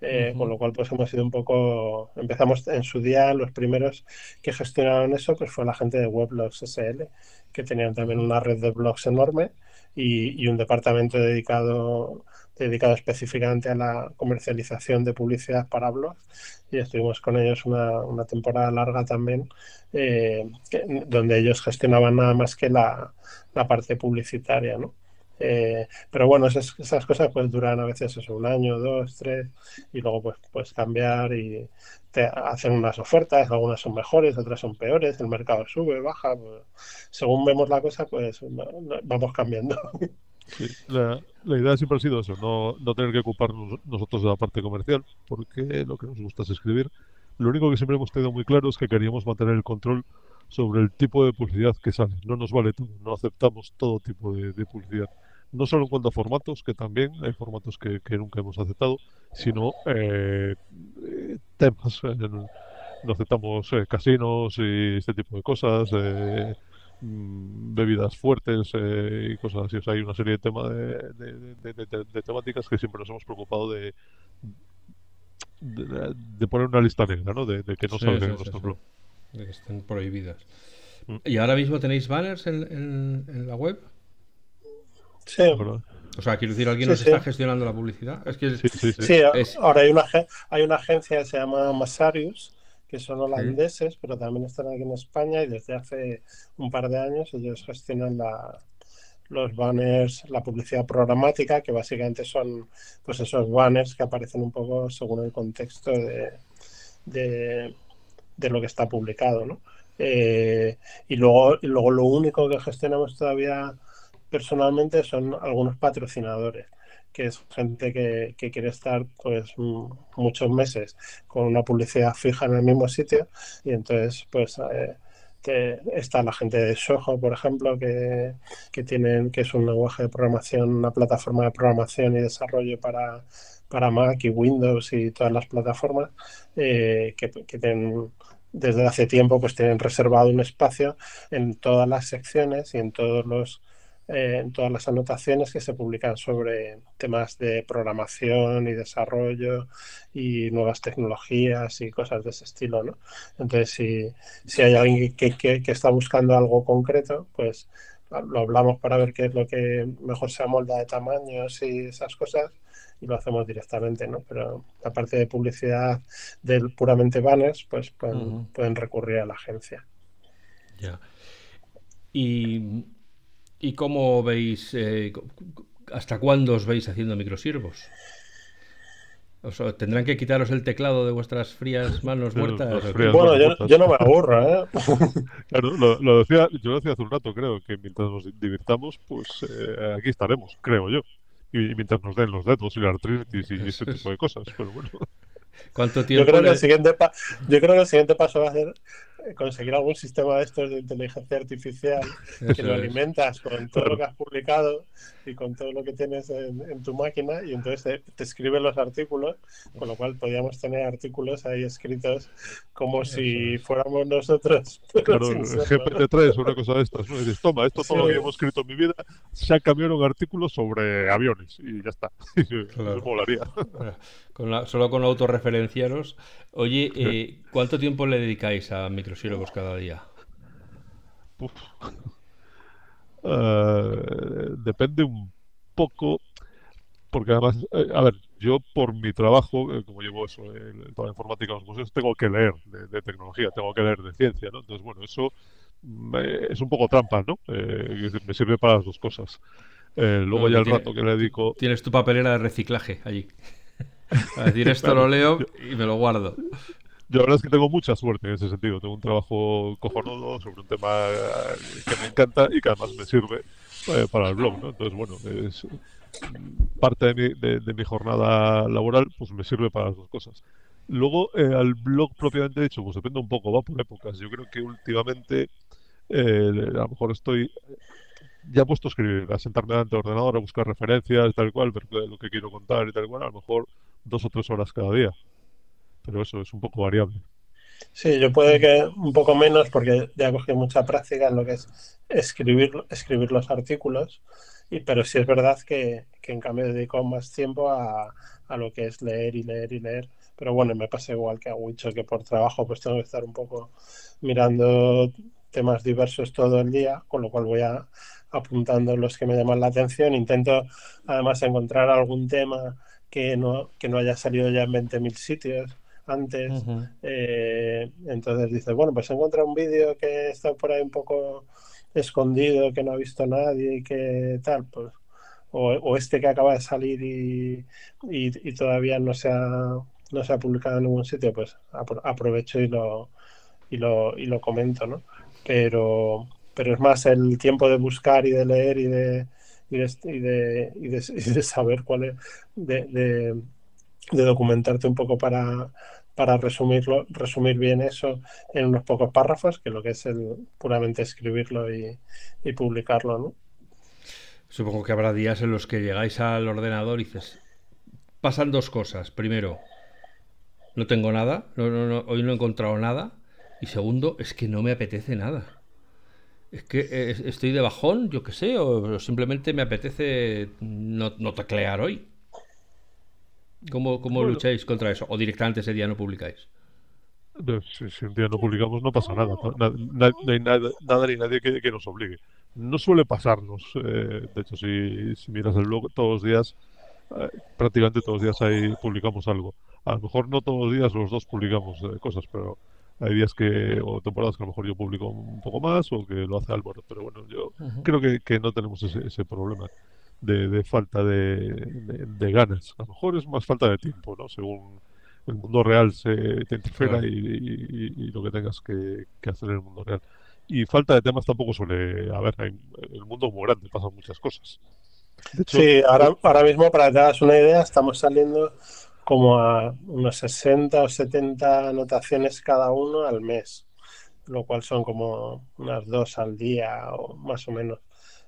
Eh. Con lo cual pues hemos sido un poco, empezamos en su día, los primeros que gestionaron eso pues fue la gente de Weblogs SL, que tenían también una red de blogs enorme y, y un departamento dedicado dedicado específicamente a la comercialización de publicidad para blogs y estuvimos con ellos una, una temporada larga también eh, donde ellos gestionaban nada más que la, la parte publicitaria, ¿no? Eh, pero bueno, esas, esas cosas pues duran a veces un año, dos, tres, y luego pues puedes cambiar y te hacen unas ofertas, algunas son mejores, otras son peores, el mercado sube, baja, pues, según vemos la cosa, pues va- vamos cambiando. Sí, la, idea siempre ha sido eso, no, no tener que ocuparnos nosotros de la parte comercial, porque lo que nos gusta es escribir. Lo único que siempre hemos tenido muy claro es que queríamos mantener el control sobre el tipo de publicidad que sale. No nos vale todo, no aceptamos todo tipo de, publicidad. No solo en cuanto a formatos, que también hay formatos que, nunca hemos aceptado, sino eh, temas. eh, no aceptamos eh, casinos y este tipo de cosas. eh, bebidas fuertes eh, y cosas así. O sea, hay una serie de, temas de, temáticas que siempre nos hemos preocupado de, de, poner una lista negra, ¿no? De, que no salgan en nuestro blog. De que estén prohibidas. Mm. ¿Y ahora mismo tenéis banners en, en, la web? Sí. O sea, quiero decir, ¿alguien nos está gestionando la publicidad? Es que sí, ahora hay una, hay una agencia que se llama Masarius, que son holandeses, pero también están aquí en España y desde hace un par de años ellos gestionan la, los banners, la publicidad programática, que básicamente son pues esos banners que aparecen un poco según el contexto de, de, lo que está publicado. ¿no? Eh, y, luego, y luego lo único que gestionamos todavía personalmente son algunos patrocinadores que es gente que, quiere estar pues muchos meses con una publicidad fija en el mismo sitio y entonces pues eh, está la gente de Soho, por ejemplo, que, tienen, que es un lenguaje de programación, una plataforma de programación y desarrollo para, para Mac y Windows y todas las plataformas, eh, que, que tienen desde hace tiempo pues tienen reservado un espacio en todas las secciones y en todos los eh, en todas las anotaciones que se publican sobre temas de programación y desarrollo y nuevas tecnologías y cosas de ese estilo, ¿no? Entonces, si, si hay alguien que, que, está buscando algo concreto, pues lo hablamos para ver qué es lo que mejor se amolda de tamaños y esas cosas y lo hacemos directamente, ¿no? Pero la parte de publicidad del puramente banners, pues pueden, pueden recurrir a la agencia. Ya. Y ¿Y cómo veis, eh, hasta cuándo os veis haciendo microsiervos? O sea, ¿Tendrán que quitaros el teclado de vuestras frías manos muertas? bueno, yo, no me aburro, ¿eh? claro, lo, decía, yo lo decía hace un rato, creo, que mientras nos divirtamos, pues eh, aquí estaremos, creo yo. Y, mientras nos den los dedos y la artritis y ese tipo de cosas, pero bueno. ¿Cuánto tiempo? Yo creo, que el siguiente yo creo que el siguiente paso va a ser conseguir algún sistema de estos de inteligencia artificial que lo alimentas con todo lo que has publicado y con todo lo que tienes en, tu máquina y entonces te, escribe los artículos, con lo cual podríamos tener artículos ahí escritos como si fuéramos nosotros. Claro, GPT-3 o una cosa de estas. ¿no? dices, toma, esto todo lo que hemos escrito en mi vida, se ha cambiado un artículo sobre aviones y ya está. Claro. molaría. Con solo con autorreferenciaros. Oye, eh, ¿cuánto tiempo le dedicáis a microsiervos cada día? Eh, depende un poco, porque además, eh, a ver, yo por mi trabajo, como llevo eso, toda la informática los museos, tengo que leer de, tecnología, tengo que leer de ciencia, ¿no? Entonces, bueno, eso mm, es un poco trampa, ¿no? me sirve para las dos cosas. luego ya el rato que le dedico... Tienes tu papelera de reciclaje allí. A decir esto lo leo y me lo guardo. Yo la verdad es que tengo mucha suerte en ese sentido. Tengo un trabajo cojonudo sobre un tema eh, que me encanta y que además me sirve eh, para el blog, ¿no? Entonces, bueno, es parte de mi, de, mi, jornada laboral, pues me sirve para las dos cosas. Luego, eh, al blog propiamente dicho, pues depende un poco, va por épocas. Yo creo que últimamente a lo mejor estoy ya puesto a escribir, a sentarme delante del ordenador, a buscar referencias, tal cual, ver lo que quiero contar y tal cual, a lo mejor dos o tres horas cada día. Pero eso es un poco variable. Sí, yo puede que un poco menos porque ya cogí mucha práctica en lo que es escribir, escribir los artículos, y, pero sí es verdad que, que en cambio dedico más tiempo a, a, lo que es leer y leer y leer. Pero bueno, me pasa igual que a Wicho, que por trabajo pues tengo que estar un poco mirando temas diversos todo el día, con lo cual voy a, apuntando los que me llaman la atención. Intento además encontrar algún tema que no, que no haya salido ya en 20.000 sitios antes. Eh, entonces dices, bueno, pues encuentra un vídeo que está por ahí un poco escondido, que no ha visto nadie y que tal, pues. O, este que acaba de salir y, y, todavía no se, ha, no se ha publicado en ningún sitio, pues aprovecho y lo, y lo, y lo comento, ¿no? Pero, pero es más el tiempo de buscar y de leer y de, y de, y de, saber cuál es, de, documentarte un poco para, resumirlo, resumir bien eso en unos pocos párrafos, que lo que es el puramente escribirlo y, publicarlo, ¿no? Supongo que habrá días en los que llegáis al ordenador y dices, pasan dos cosas. Primero, no tengo nada, no, no, hoy no he encontrado nada. Y segundo, es que no me apetece nada. Es que eh, estoy de bajón, yo qué sé, o simplemente me apetece no, no teclear hoy. ¿Cómo, cómo lucháis contra eso? ¿O directamente ese día no publicáis? Si, un día no publicamos no pasa nada. No, hay nada, nada, ni nadie que, nos obligue. No suele pasarnos. Eh, de hecho, si, si, miras el blog todos los días, eh, prácticamente todos los días ahí publicamos algo. A lo mejor no todos los días los dos publicamos eh, cosas, pero hay días que, o temporadas que a lo mejor yo publico un poco más o que lo hace Álvaro. Pero bueno, yo creo que, que, no tenemos ese, ese problema de, de falta de, de, ganas. A lo mejor es más falta de tiempo, ¿no? Según el mundo real se te interfiera y, lo que tengas que, hacer en el mundo real. Y falta de temas tampoco suele haber. el mundo es muy grande, pasan muchas cosas. sí, ahora, ahora mismo, para que te hagas una idea, estamos saliendo como a unos 60 o 70 anotaciones cada uno al mes, lo cual son como unas dos al día o más o menos.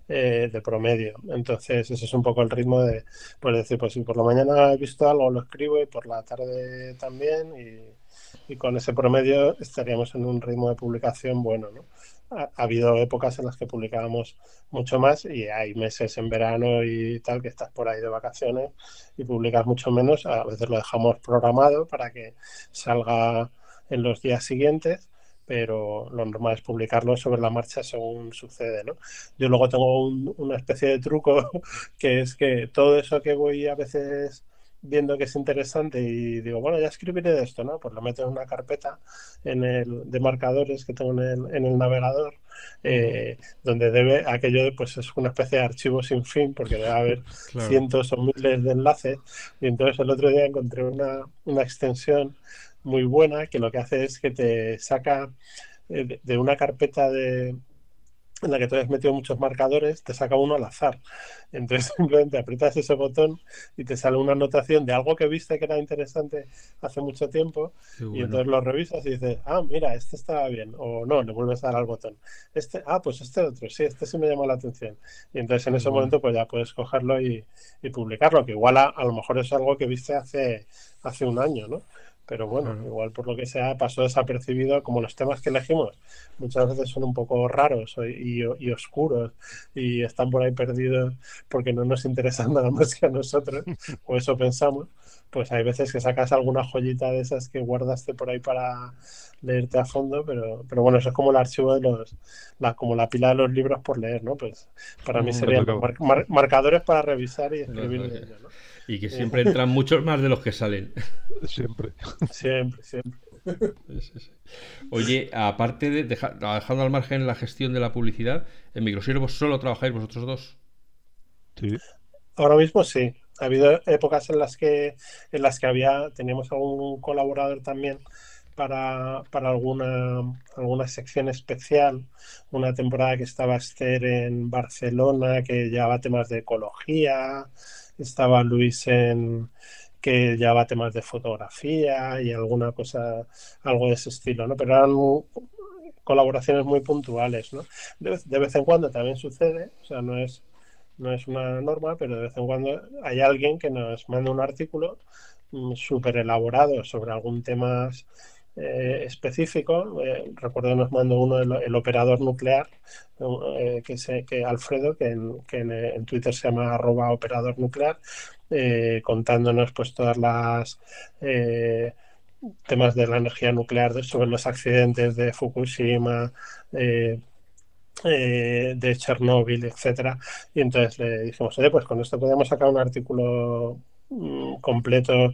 Eh, de promedio. Entonces, ese es un poco el ritmo de, pues decir, pues si por la mañana he visto algo, lo escribo y por la tarde también, y, con ese promedio estaríamos en un ritmo de publicación bueno, ¿no? Ha, habido épocas en las que publicábamos mucho más y hay meses en verano y tal que estás por ahí de vacaciones y publicas mucho menos. A veces lo dejamos programado para que salga en los días siguientes pero lo normal es publicarlo sobre la marcha según sucede, ¿no? Yo luego tengo una especie de truco que es que todo eso que voy a veces viendo que es interesante y digo, bueno, ya escribiré de esto, ¿no? Pues lo meto en una carpeta en el, de marcadores que tengo en el, en el navegador, eh, donde debe, aquello pues es una especie de archivo sin fin, porque debe haber cientos o miles de enlaces. Y entonces el otro día encontré una, una extensión muy buena que lo que hace es que te saca eh, de una carpeta de, en la que tú has metido muchos marcadores, te saca uno al azar. Entonces simplemente aprietas ese botón y te sale una anotación de algo que viste que era interesante hace mucho tiempo y entonces lo revisas y dices, ah, mira, este estaba bien, o no, le vuelves a dar al botón. Este, ah, pues este otro, sí, este sí me llamó la atención. Y entonces en ese momento pues ya puedes cogerlo y, publicarlo, que igual a, a, lo mejor es algo que viste hace, hace un año, ¿no? Pero bueno, igual por lo que sea pasó desapercibido, como los temas que elegimos. Muchas veces son un poco raros y, oscuros y están por ahí perdidos porque no nos interesan nada más que a nosotros, o eso pensamos, pues hay veces que sacas alguna joyita de esas que guardaste por ahí para leerte a fondo, pero, pero bueno, eso es como el archivo de los, la, como la pila de los libros por leer, ¿no? Pues para mí mm, serían marcadores para revisar y escribir ¿no? Y que siempre entran muchos más de los que salen. Siempre. Siempre, siempre. Oye, aparte de dejando al margen la gestión de la publicidad, en Microsiervos solo trabajáis vosotros dos. Sí. Ahora mismo sí. Ha habido épocas en las que en las que había teníamos algún colaborador también para, para alguna, alguna sección especial. Una temporada que estaba Esther en Barcelona, que llevaba temas de ecología estaba Luis en que llevaba temas de fotografía y alguna cosa, algo de ese estilo, ¿no? Pero eran colaboraciones muy puntuales, ¿no? De, vez en cuando también sucede, o sea, no es, no es una norma, pero de vez en cuando hay alguien que nos manda un artículo mm, súper elaborado sobre algún tema eh, específico. Eh, recuerdo nos mandó uno el, operador nuclear, eh, que, se, que Alfredo, que, en, que en, Twitter se llama arroba operador nuclear, contándonos pues todas las temas de la energía nuclear, sobre los accidentes de Fukushima. de Chernóbil, etcétera. Y entonces le dijimos, oye, pues con esto podemos sacar un artículo mm, completo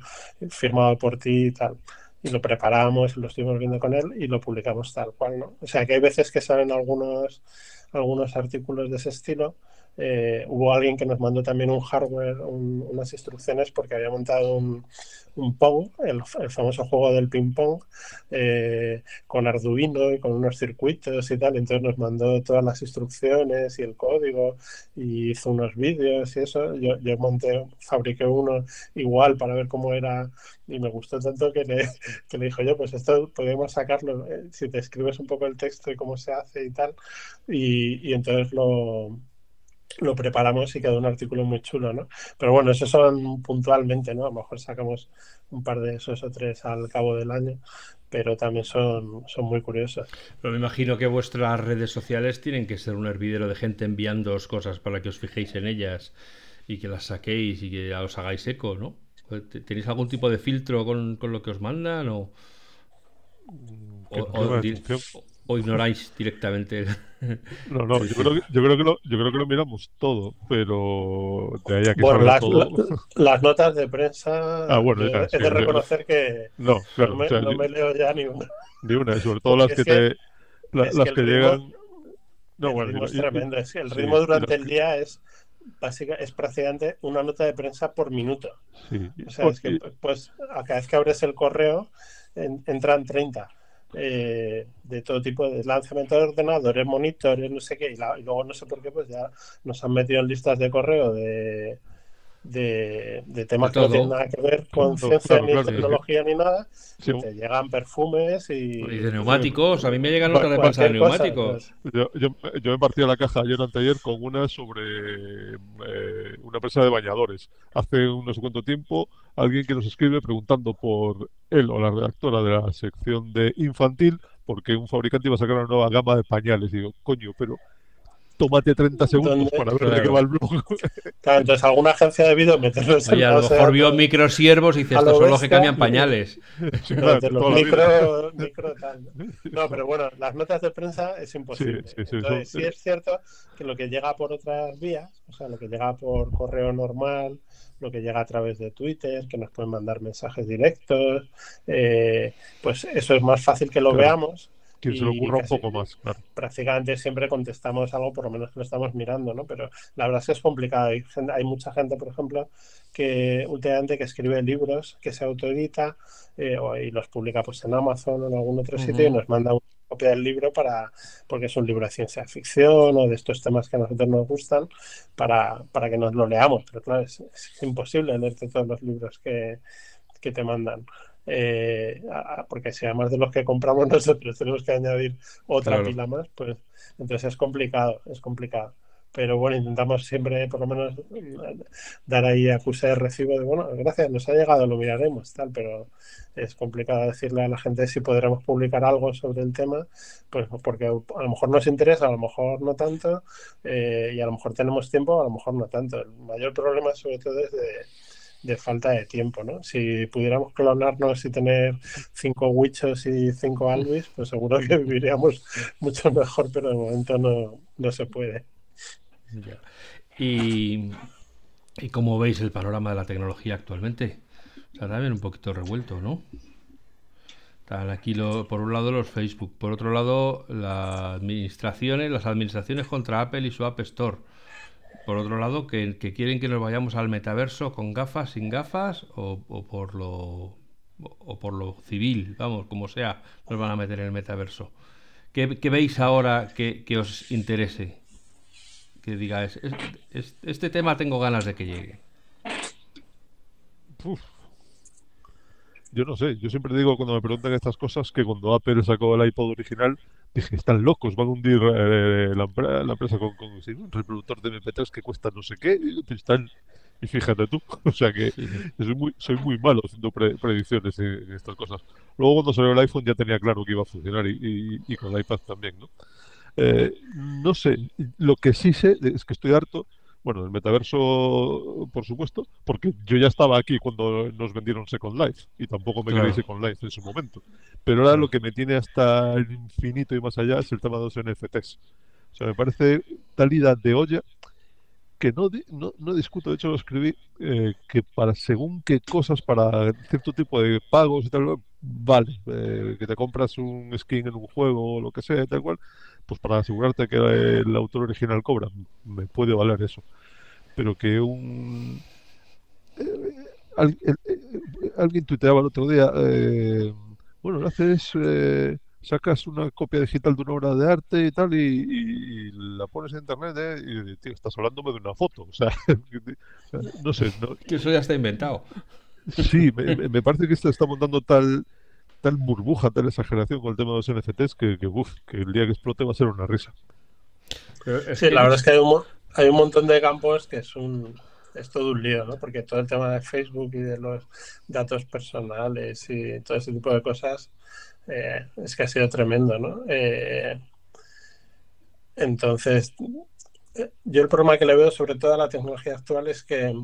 firmado por ti y tal y lo preparamos, lo estuvimos viendo con él y lo publicamos tal cual, ¿no? O sea que hay veces que salen algunos, algunos artículos de ese estilo. Eh, hubo alguien que nos mandó también un hardware, unas instrucciones porque había montado un, un Pong, el, famoso juego del ping-pong, eh, con Arduino y con unos circuitos y tal. Entonces nos mandó todas las instrucciones y el código y hizo unos vídeos y eso. Yo, yo monté, fabriqué uno igual para ver cómo era y me gustó tanto que le, que le dijo yo, pues esto podemos sacarlo eh, si te escribes un poco el texto y cómo se hace y tal. Y, y entonces lo lo preparamos y queda un artículo muy chulo, ¿no? Pero bueno, eso son puntualmente, ¿no? A lo mejor sacamos un par de esos o tres al cabo del año, pero también son, son muy curiosos. Pero me imagino que vuestras redes sociales tienen que ser un hervidero de gente enviándoos cosas para que os fijéis en ellas y que las saquéis y que os hagáis eco, ¿no? ¿Tenéis algún tipo de filtro con, con lo que os mandan o, o, o, o ignoráis directamente? No, no, yo creo, que, yo, creo que lo, yo creo que lo miramos todo, pero de ahí a que bueno, las, todo... la, las, notas de prensa, ah, bueno, es, ya, es de reconocer que no, claro, no, me, o sea, no me leo ya ni una. Ni una, sobre todo las que, te... La, las que llegan... No, el bueno, ritmo es y- y- tremendo, es que el sí, ritmo durante el día es, básica, es prácticamente una nota de prensa por minuto. sí, O sea, es que pues a cada vez que abres el correo en- entran 30 eh, de todo tipo de lanzamiento de ordenadores, monitores, no sé qué, y, la- y luego no sé por qué, pues ya nos han metido en listas de correo de, de, de temas De que no tienen nada que ver con ciencia claro, ni claro. tecnología ni nada, sí, te llegan perfumes y, Y de neumáticos, a mí me llegan notas de prensa de neumáticos. Yo, yo, yo me partí a la caja ayer anteayer con una sobre eh, una empresa de bañadores. Hace un no sé cuánto tiempo, alguien que nos escribe preguntando por él o la redactora de la sección de infantil, porque un fabricante iba a sacar una nueva gama de pañales. Y digo, coño, pero tómate 30 segundos ¿Dónde? para ver de Claro. qué va el blog. claro, entonces alguna agencia ha debido meterlos Oye, a lo mejor vio microsiervos y dice, estos son los que cambian pañales. Sí, No, claro, de los toda la vida. micro, micro tal. No, pero bueno, las notas de prensa es imposible. Sí, sí, sí, Entonces, sí es cierto que lo que llega por otras vías, o sea, lo que llega por correo normal, lo que llega a través de Twitter, que nos pueden mandar mensajes directos, eh, pues eso es más fácil que lo Claro. veamos. Quien se le ocurra un poco más, claro. prácticamente siempre contestamos algo, por lo menos que lo estamos mirando, ¿no? Pero la verdad es que es complicado. Hay, hay mucha gente, por ejemplo, que últimamente que escribe libros, que se autoedita eh, o, y los publica pues en Amazon o en algún otro sitio y nos manda una copia del libro para, porque es un libro de ciencia ficción o de estos temas que a nosotros nos gustan, para, para que nos lo leamos. Pero claro, es, es imposible leerte todos los libros que, que te mandan. Eh, a- porque si además de los que compramos nosotros tenemos que añadir otra Claro. pila más, pues entonces es complicado, es complicado. Pero bueno, intentamos siempre por lo menos dar ahí acuse de recibo de, bueno, gracias, nos ha llegado, lo miraremos, tal, pero es complicado decirle a la gente si podremos publicar algo sobre el tema, pues porque a lo mejor nos interesa, a lo mejor no tanto, eh, y a lo mejor tenemos tiempo, a lo mejor no tanto. El mayor problema sobre todo es de, de falta de tiempo, ¿no? Si pudiéramos clonarnos y tener cinco Wichos y cinco Alvis, pues seguro que viviríamos mucho mejor, pero de momento no, no se puede. Ya. Y, y cómo veis el panorama de la tecnología actualmente. O sea, también un poquito revuelto, ¿no? Están aquí lo- por un lado los Facebook, por otro lado las administraciones, las administraciones contra Apple y su App Store. Por otro lado, que, quieren que nos vayamos al metaverso con gafas, sin gafas, o, por lo o por lo civil, vamos, como sea, nos van a meter en el metaverso. ¿Qué, veis ahora que, os interese? Que digáis, "Es- es- este tema tengo ganas de que llegue. Yo no sé, yo siempre digo cuando me preguntan estas cosas que cuando Apple sacó el iPod original, dije, están locos, van a hundir eh, la, la empresa con, con sí, un reproductor de MP3 que cuesta no sé qué, y están, y fíjate tú, o sea que soy muy, soy muy malo haciendo pre- predicciones en, en estas cosas. Luego cuando salió el iPhone ya tenía claro que iba a funcionar y, y- y con el iPad también, ¿no? Eh, no sé, lo que sí sé es que estoy harto, bueno, el metaverso, por supuesto, porque yo ya estaba aquí cuando nos vendieron Second Life y tampoco me Claro. Second Life en su momento. Pero ahora lo que me tiene hasta el infinito y más allá es el tema de los NFTs. O sea, me parece tal ida de olla que no, no, no discuto, de hecho lo escribí, eh, que para según qué cosas, para cierto tipo de pagos y tal, vale, eh, que te compras un skin en un juego o lo que sea y tal cual, pues para asegurarte que el autor original cobra, me puede valer eso. Pero que un... eh, al- el- eh, alguien tuiteaba el otro día, eh, bueno, lo haces... eh, sacas una copia digital de una obra de arte y tal y, y- y la pones en internet ¿eh? y tío, estás hablándome de una foto o sea, no sé no- Que eso ya está inventado. sí me, parece que esto está montando tal tal burbuja tal exageración con el tema de los NFTs que, que, uf, que el día que explote va a ser una risa Sí, la verdad es que hay un, mo- hay un montón de campos que es un es todo un lío, ¿no? Porque todo el tema de Facebook y de los datos personales y todo ese tipo de cosas eh, es que ha sido tremendo, ¿no? Eh, entonces, yo el problema que le veo sobre todo a la tecnología actual es que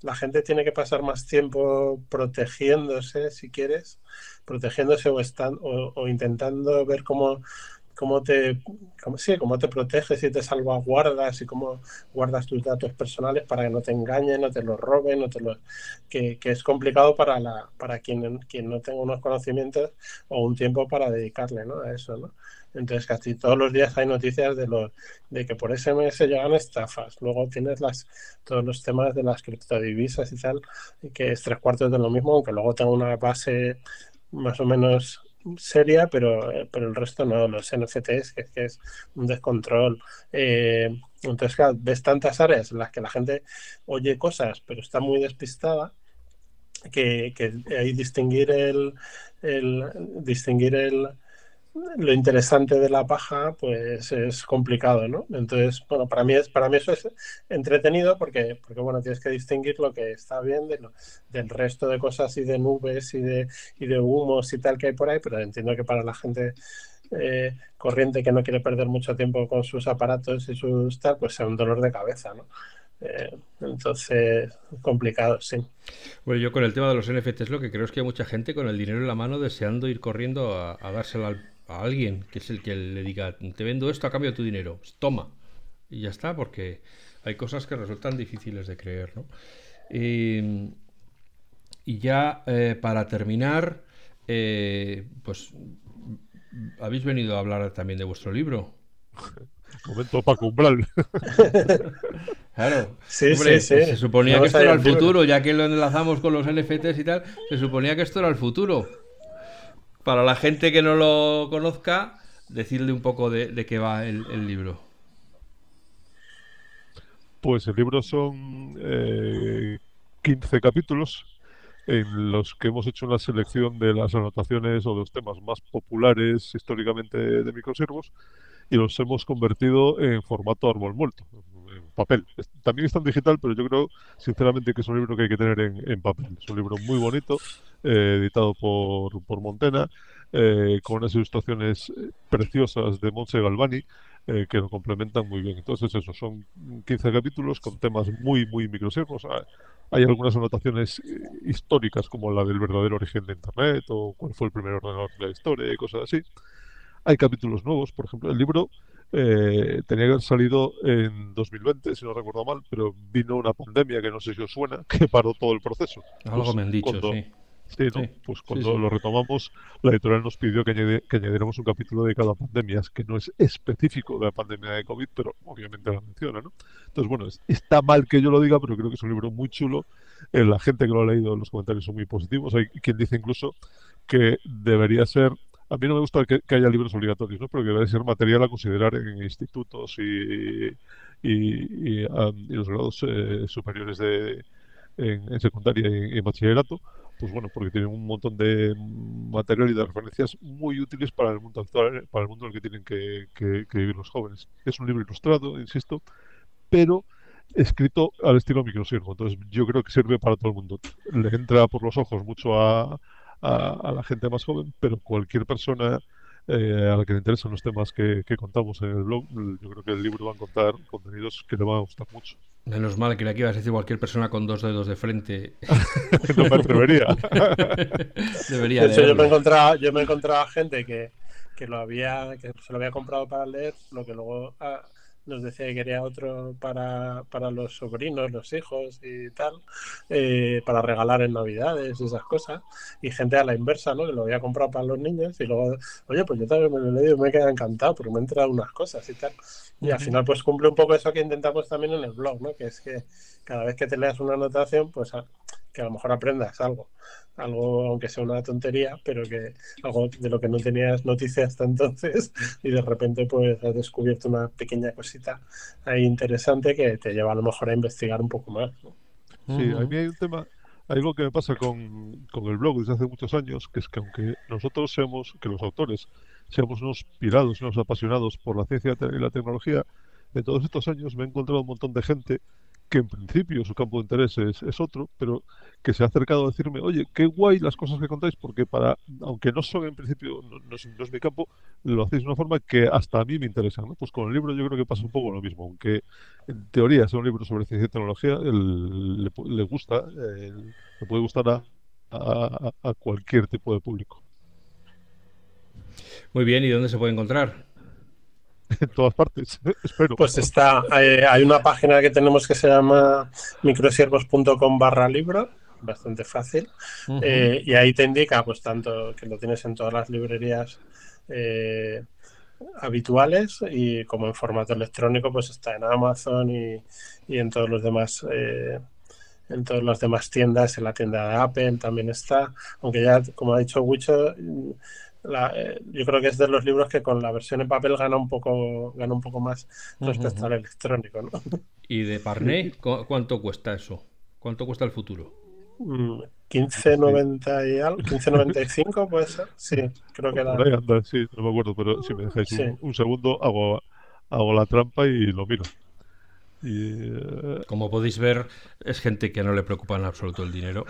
la gente tiene que pasar más tiempo protegiéndose, si quieres, protegiéndose o, están, o intentando ver cómo cómo te, cómo, sí, cómo te proteges y te salvaguardas y cómo guardas tus datos personales para que no te engañen, no te los roben, no te los, que, es complicado para, la, para quien, quien no tenga unos conocimientos o un tiempo para dedicarle ¿no? a eso. ¿no? Entonces casi todos los días hay noticias de, los, de que por SMS llegan estafas. Luego tienes las, todos los temas de las criptodivisas y tal, que es tres cuartos de lo mismo, aunque luego tenga una base más o menos seria, pero, eh, pero el resto no, los NFTs, es, que es un descontrol. Eh, entonces, ves tantas áreas en las que la gente oye cosas, pero está muy despistada, que, que hay distinguir el, el distinguir el, lo interesante de la paja, pues es complicado, ¿no? Entonces, bueno, para mí, es, para mí eso es entretenido porque, porque bueno, tienes que distinguir lo que está bien de lo, del resto de cosas y de nubes y de, y de humos y tal que hay por ahí, pero entiendo que para la gente eh, corriente que no quiere perder mucho tiempo con sus aparatos y sus tal, pues sea un dolor de cabeza, ¿no? Eh, entonces, complicado, sí. Bueno, yo con el tema de los NFTs lo que creo es que hay mucha gente con el dinero en la mano deseando ir corriendo a, a dárselo al a alguien que es el que le diga, te vendo esto a cambio de tu dinero, toma. Y ya está, porque hay cosas que resultan difíciles de creer, ¿no? y ya eh, para terminar, eh, pues habéis venido a hablar también de vuestro libro. Momento Paco Umbral. Claro. Sí, sí, sí. Se suponía que esto era el futuro, ya que lo enlazamos con los NFTs y tal, se suponía que esto era el futuro para la gente que no lo conozca, decirle un poco de, qué va el, libro. Pues el libro son eh, 15 capítulos en los que hemos hecho una selección de las anotaciones o de los temas más populares históricamente de microservos y los hemos convertido en formato árbol muerto, papel. También está en digital, pero yo creo sinceramente que es un libro que hay que tener en, papel. Es un libro muy bonito, eh, editado por, por Montena, eh, con unas ilustraciones eh, preciosas de Montse Galvani. que lo complementan muy bien. Entonces, eso, son 15 capítulos con temas muy, muy microservos. Ah, hay algunas anotaciones históricas, como la del verdadero origen de Internet, o cuál fue el primer ordenador de la historia, y cosas así. Hay capítulos nuevos, por ejemplo, el libro eh, tenía que haber salido en 2020, si no recuerdo mal, pero vino una pandemia que no sé si os suena, que paró todo el proceso. Algo pues me han dicho, sí. Sí, ¿no? pues cuando lo retomamos, la editorial nos pidió que, añadiéramos un capítulo dedicado a pandemias, que no es específico de la pandemia de COVID, pero obviamente la menciona, ¿no? Entonces, bueno, está mal que yo lo diga, pero creo que es un libro muy chulo. Eh, la gente que lo ha leído, los comentarios son muy positivos. Hay quien dice incluso que debería ser a mí no me gusta que, haya libros obligatorios, ¿no? pero que debe ser material a considerar en institutos y, y, los grados eh, superiores de, en, secundaria y en bachillerato, pues bueno, porque tienen un montón de material y de referencias muy útiles para el mundo actual, para el mundo en el que tienen que, vivir los jóvenes. Es un libro ilustrado, insisto, pero escrito al estilo microsiervo. Entonces yo creo que sirve para todo el mundo. Le entra por los ojos mucho a, a, la gente más joven, pero cualquier persona eh, a la que le interesan los temas que, contamos en el blog, yo creo que el libro va a contar contenidos que le van a gustar mucho. Menos mal que le ibas a decir cualquier persona con dos dedos de frente. no me atrevería. Debería de hecho, yo me, encontraba, yo me encontraba gente que, que, lo había, que se lo había comprado para leer, lo que luego ah, nos decía que quería otro para, para los sobrinos, los hijos y tal, eh, para regalar en Navidades y esas cosas. Y gente a la inversa, ¿no? Que lo había comprado para los niños y luego, oye, pues yo también me lo he leído y me he quedado encantado porque me han entrado unas cosas y tal. Y al final, pues cumple un poco eso que intentamos también en el blog, ¿no? Que es que cada vez que te leas una anotación, pues que a lo mejor aprendas algo algo aunque sea una tontería, pero que algo de lo que no tenías noticias hasta entonces y de repente pues has descubierto una pequeña cosita ahí interesante que te lleva a lo mejor a investigar un poco más. Sí, a mí hay un tema, algo que me pasa con, con, el blog desde hace muchos años, que es que aunque nosotros seamos, que los autores seamos unos pirados, unos apasionados por la ciencia y la tecnología, en todos estos años me he encontrado un montón de gente que en principio su campo de interés es, es, otro, pero que se ha acercado a decirme, oye, qué guay las cosas que contáis, porque para, aunque no son en principio, no, no, mi campo, lo hacéis de una forma que hasta a mí me interesa. ¿no? Pues con el libro yo creo que pasa un poco lo mismo, aunque en teoría sea un libro sobre ciencia y tecnología, el, le, le, gusta, le puede gustar a, a cualquier tipo de público. Muy bien, ¿y dónde se puede encontrar? En todas partes, espero. Pues está, hay, hay, una página que tenemos que se llama microsiervos.com barra libro, bastante fácil, uh -huh. eh, y ahí te indica, pues tanto que lo tienes en todas las librerías eh, habituales y como en formato electrónico, pues está en Amazon y, y en todos los demás... Eh, en todas las demás tiendas, en la tienda de Apple también está, aunque ya, como ha dicho Wicho, la, eh, yo creo que es de los libros que con la versión en papel gana un poco, gana un poco más respecto uh -huh. al electrónico. ¿no? ¿Y de Parné cuánto cuesta eso? ¿Cuánto cuesta el futuro? 15.90 y algo, 15.95 puede ser. Sí, creo que era. Anda, sí, no me acuerdo, pero si me dejáis sí. un, un, segundo, hago, hago la trampa y lo miro. Y, uh... Como podéis ver, es gente que no le preocupa en absoluto el dinero.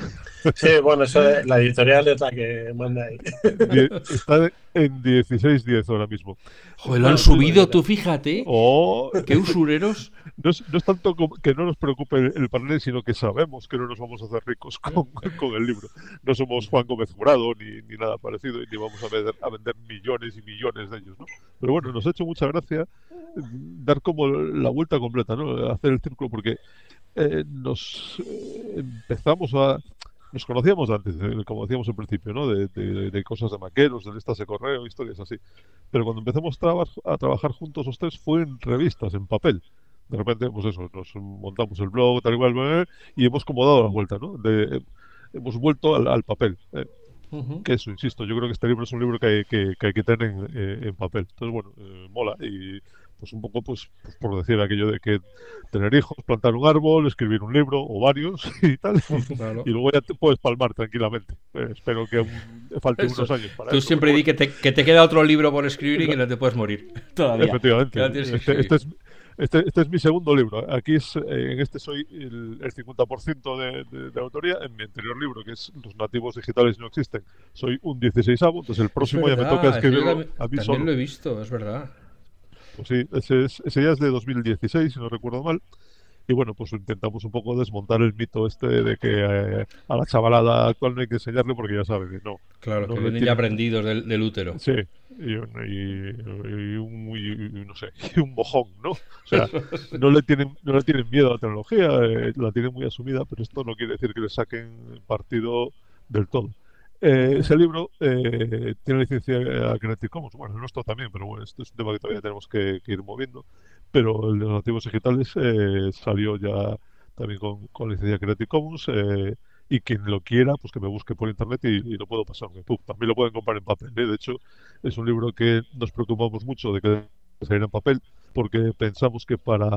Sí, bueno, eso de, la editorial es la que manda ahí. Está en 16.10 ahora mismo. Joder, lo han subido, tú fíjate. Oh. Qué usureros. No es, no es tanto que no nos preocupe el, el, panel, sino que sabemos que no nos vamos a hacer ricos con, con el libro. No somos Juan Gómez Jurado ni, ni nada parecido y ni vamos a vender, a vender millones y millones de ellos. ¿no? Pero bueno, nos ha hecho mucha gracia dar como la vuelta completa, ¿no? hacer el círculo, porque eh, nos eh, empezamos a nos conocíamos antes, eh, como decíamos al principio, ¿no? De, de, de, cosas de maqueros, de listas de correo, historias así. Pero cuando empezamos traba a trabajar juntos los tres fue en revistas, en papel. De repente, pues eso, nos montamos el blog, tal igual, y hemos como dado la vuelta, ¿no? De, hemos vuelto al, al papel. Eh, uh -huh. Que eso, insisto, yo creo que este libro es un libro que hay que, que, hay que tener en, eh, en papel. Entonces, bueno, eh, mola. Y pues un poco pues, pues, por decir aquello de que tener hijos, plantar un árbol, escribir un libro o varios y tal, claro. y luego ya te puedes palmar tranquilamente. Eh, espero que un, falte eso. unos años para Tú eso, siempre di que te, que te, queda otro libro por escribir y que no te puedes morir todavía. Efectivamente. Este, este, es, este, este, es, mi segundo libro. Aquí es, eh, en este soy el, el 50% de, de, de, autoría. En mi anterior libro, que es Los nativos digitales no existen, soy un 16avo. Entonces el próximo verdad, ya me toca escribirlo a mí también solo. lo he visto, es verdad. Pues sí, ese, es, ese, ya es de 2016, si no recuerdo mal. Y bueno, pues intentamos un poco desmontar el mito este de que eh, a la chavalada actual no hay que enseñarle porque ya sabe que no. Claro, no que vienen tiene... ya aprendidos del, del, útero. Sí, y, y, y, un, y, no sé, un mojón, ¿no? O sea, no le tienen, no le tienen miedo a la tecnología, eh, la tienen muy asumida, pero esto no quiere decir que le saquen partido del todo. Eh, ese libro eh, tiene licencia a Creative Commons, bueno, el nuestro también, pero bueno, esto es un tema que todavía tenemos que, que ir moviendo. Pero el de los nativos digitales eh, salió ya también con, con, licencia Creative Commons eh, y quien lo quiera, pues que me busque por internet y, y lo puedo pasar. También lo pueden comprar en papel. ¿eh? De hecho, es un libro que nos preocupamos mucho de que saliera en papel porque pensamos que para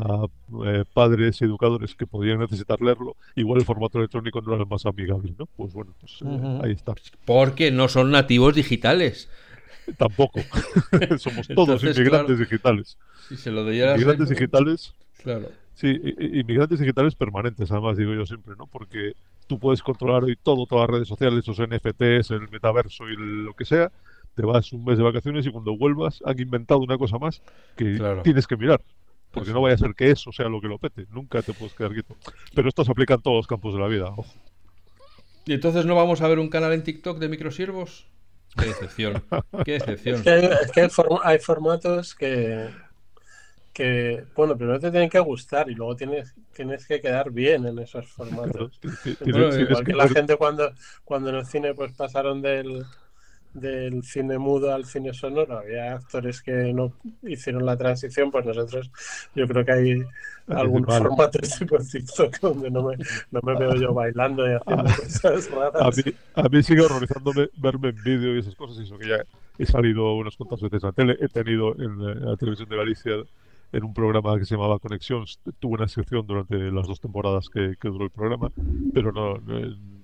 eh, padres y educadores que podían necesitar leerlo, igual el formato electrónico no era el más amigable, ¿no? Pues bueno, pues, uh -huh. ahí está. Porque no son nativos digitales. Tampoco. Somos todos Entonces, inmigrantes claro, digitales. Si se lo de inmigrantes digitales. Claro. Sí, inmigrantes digitales permanentes, además digo yo siempre, ¿no? Porque tú puedes controlar hoy todo, todas las redes sociales, los NFTs, el metaverso y lo que sea, te vas un mes de vacaciones y cuando vuelvas han inventado una cosa más que claro. tienes que mirar. Porque no vaya a ser que eso sea lo que lo pete. Nunca te puedes quedar quieto. Pero esto se aplica en todos los campos de la vida. Ojo. ¿Y entonces no vamos a ver un canal en TikTok de microsiervos? Qué decepción. Qué decepción. Es que, hay, es que hay, form hay, formatos que, que, bueno, primero te tienen que gustar y luego tienes, tienes que quedar bien en esos formatos. bueno, igual que la gente cuando, cuando en el cine pues pasaron del del cine mudo al cine sonoro, había actores que no hicieron la transición, pues nosotros yo creo que hay algún formato tipo TikTok donde no me, no me veo yo bailando y haciendo a, cosas raras. A mí, a mí sigue horrorizándome verme en vídeo y esas cosas, y eso que ya he salido unas cuantas veces a la tele, he tenido en la, en la televisión de Galicia en un programa que se llamaba Conexión. Tuve una sección durante las dos temporadas que, que duró el programa, pero no, no,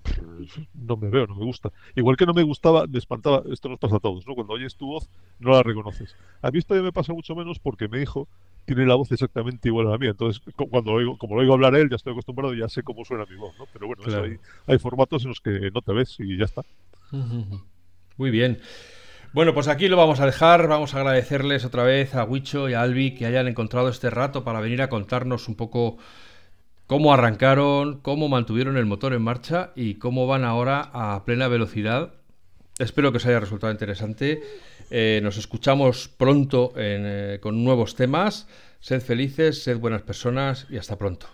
no, me veo, no me gusta. Igual que no me gustaba, me espantaba, esto nos pasa a todos, ¿no? Cuando oyes tu voz, no la reconoces. A mí esto ya me pasa mucho menos porque mi hijo tiene la voz exactamente igual a la mía. Entonces, cuando oigo, como lo oigo hablar él, ya estoy acostumbrado y ya sé cómo suena mi voz, ¿no? Pero bueno, hay, hay, formatos en los que no te ves y ya está. Muy bien. Bueno, pues aquí lo vamos a dejar. Vamos a agradecerles otra vez a Huicho y a Albi que hayan encontrado este rato para venir a contarnos un poco cómo arrancaron, cómo mantuvieron el motor en marcha y cómo van ahora a plena velocidad. Espero que os haya resultado interesante. Eh, nos escuchamos pronto eh, con nuevos temas. Sed felices, sed buenas personas y hasta pronto.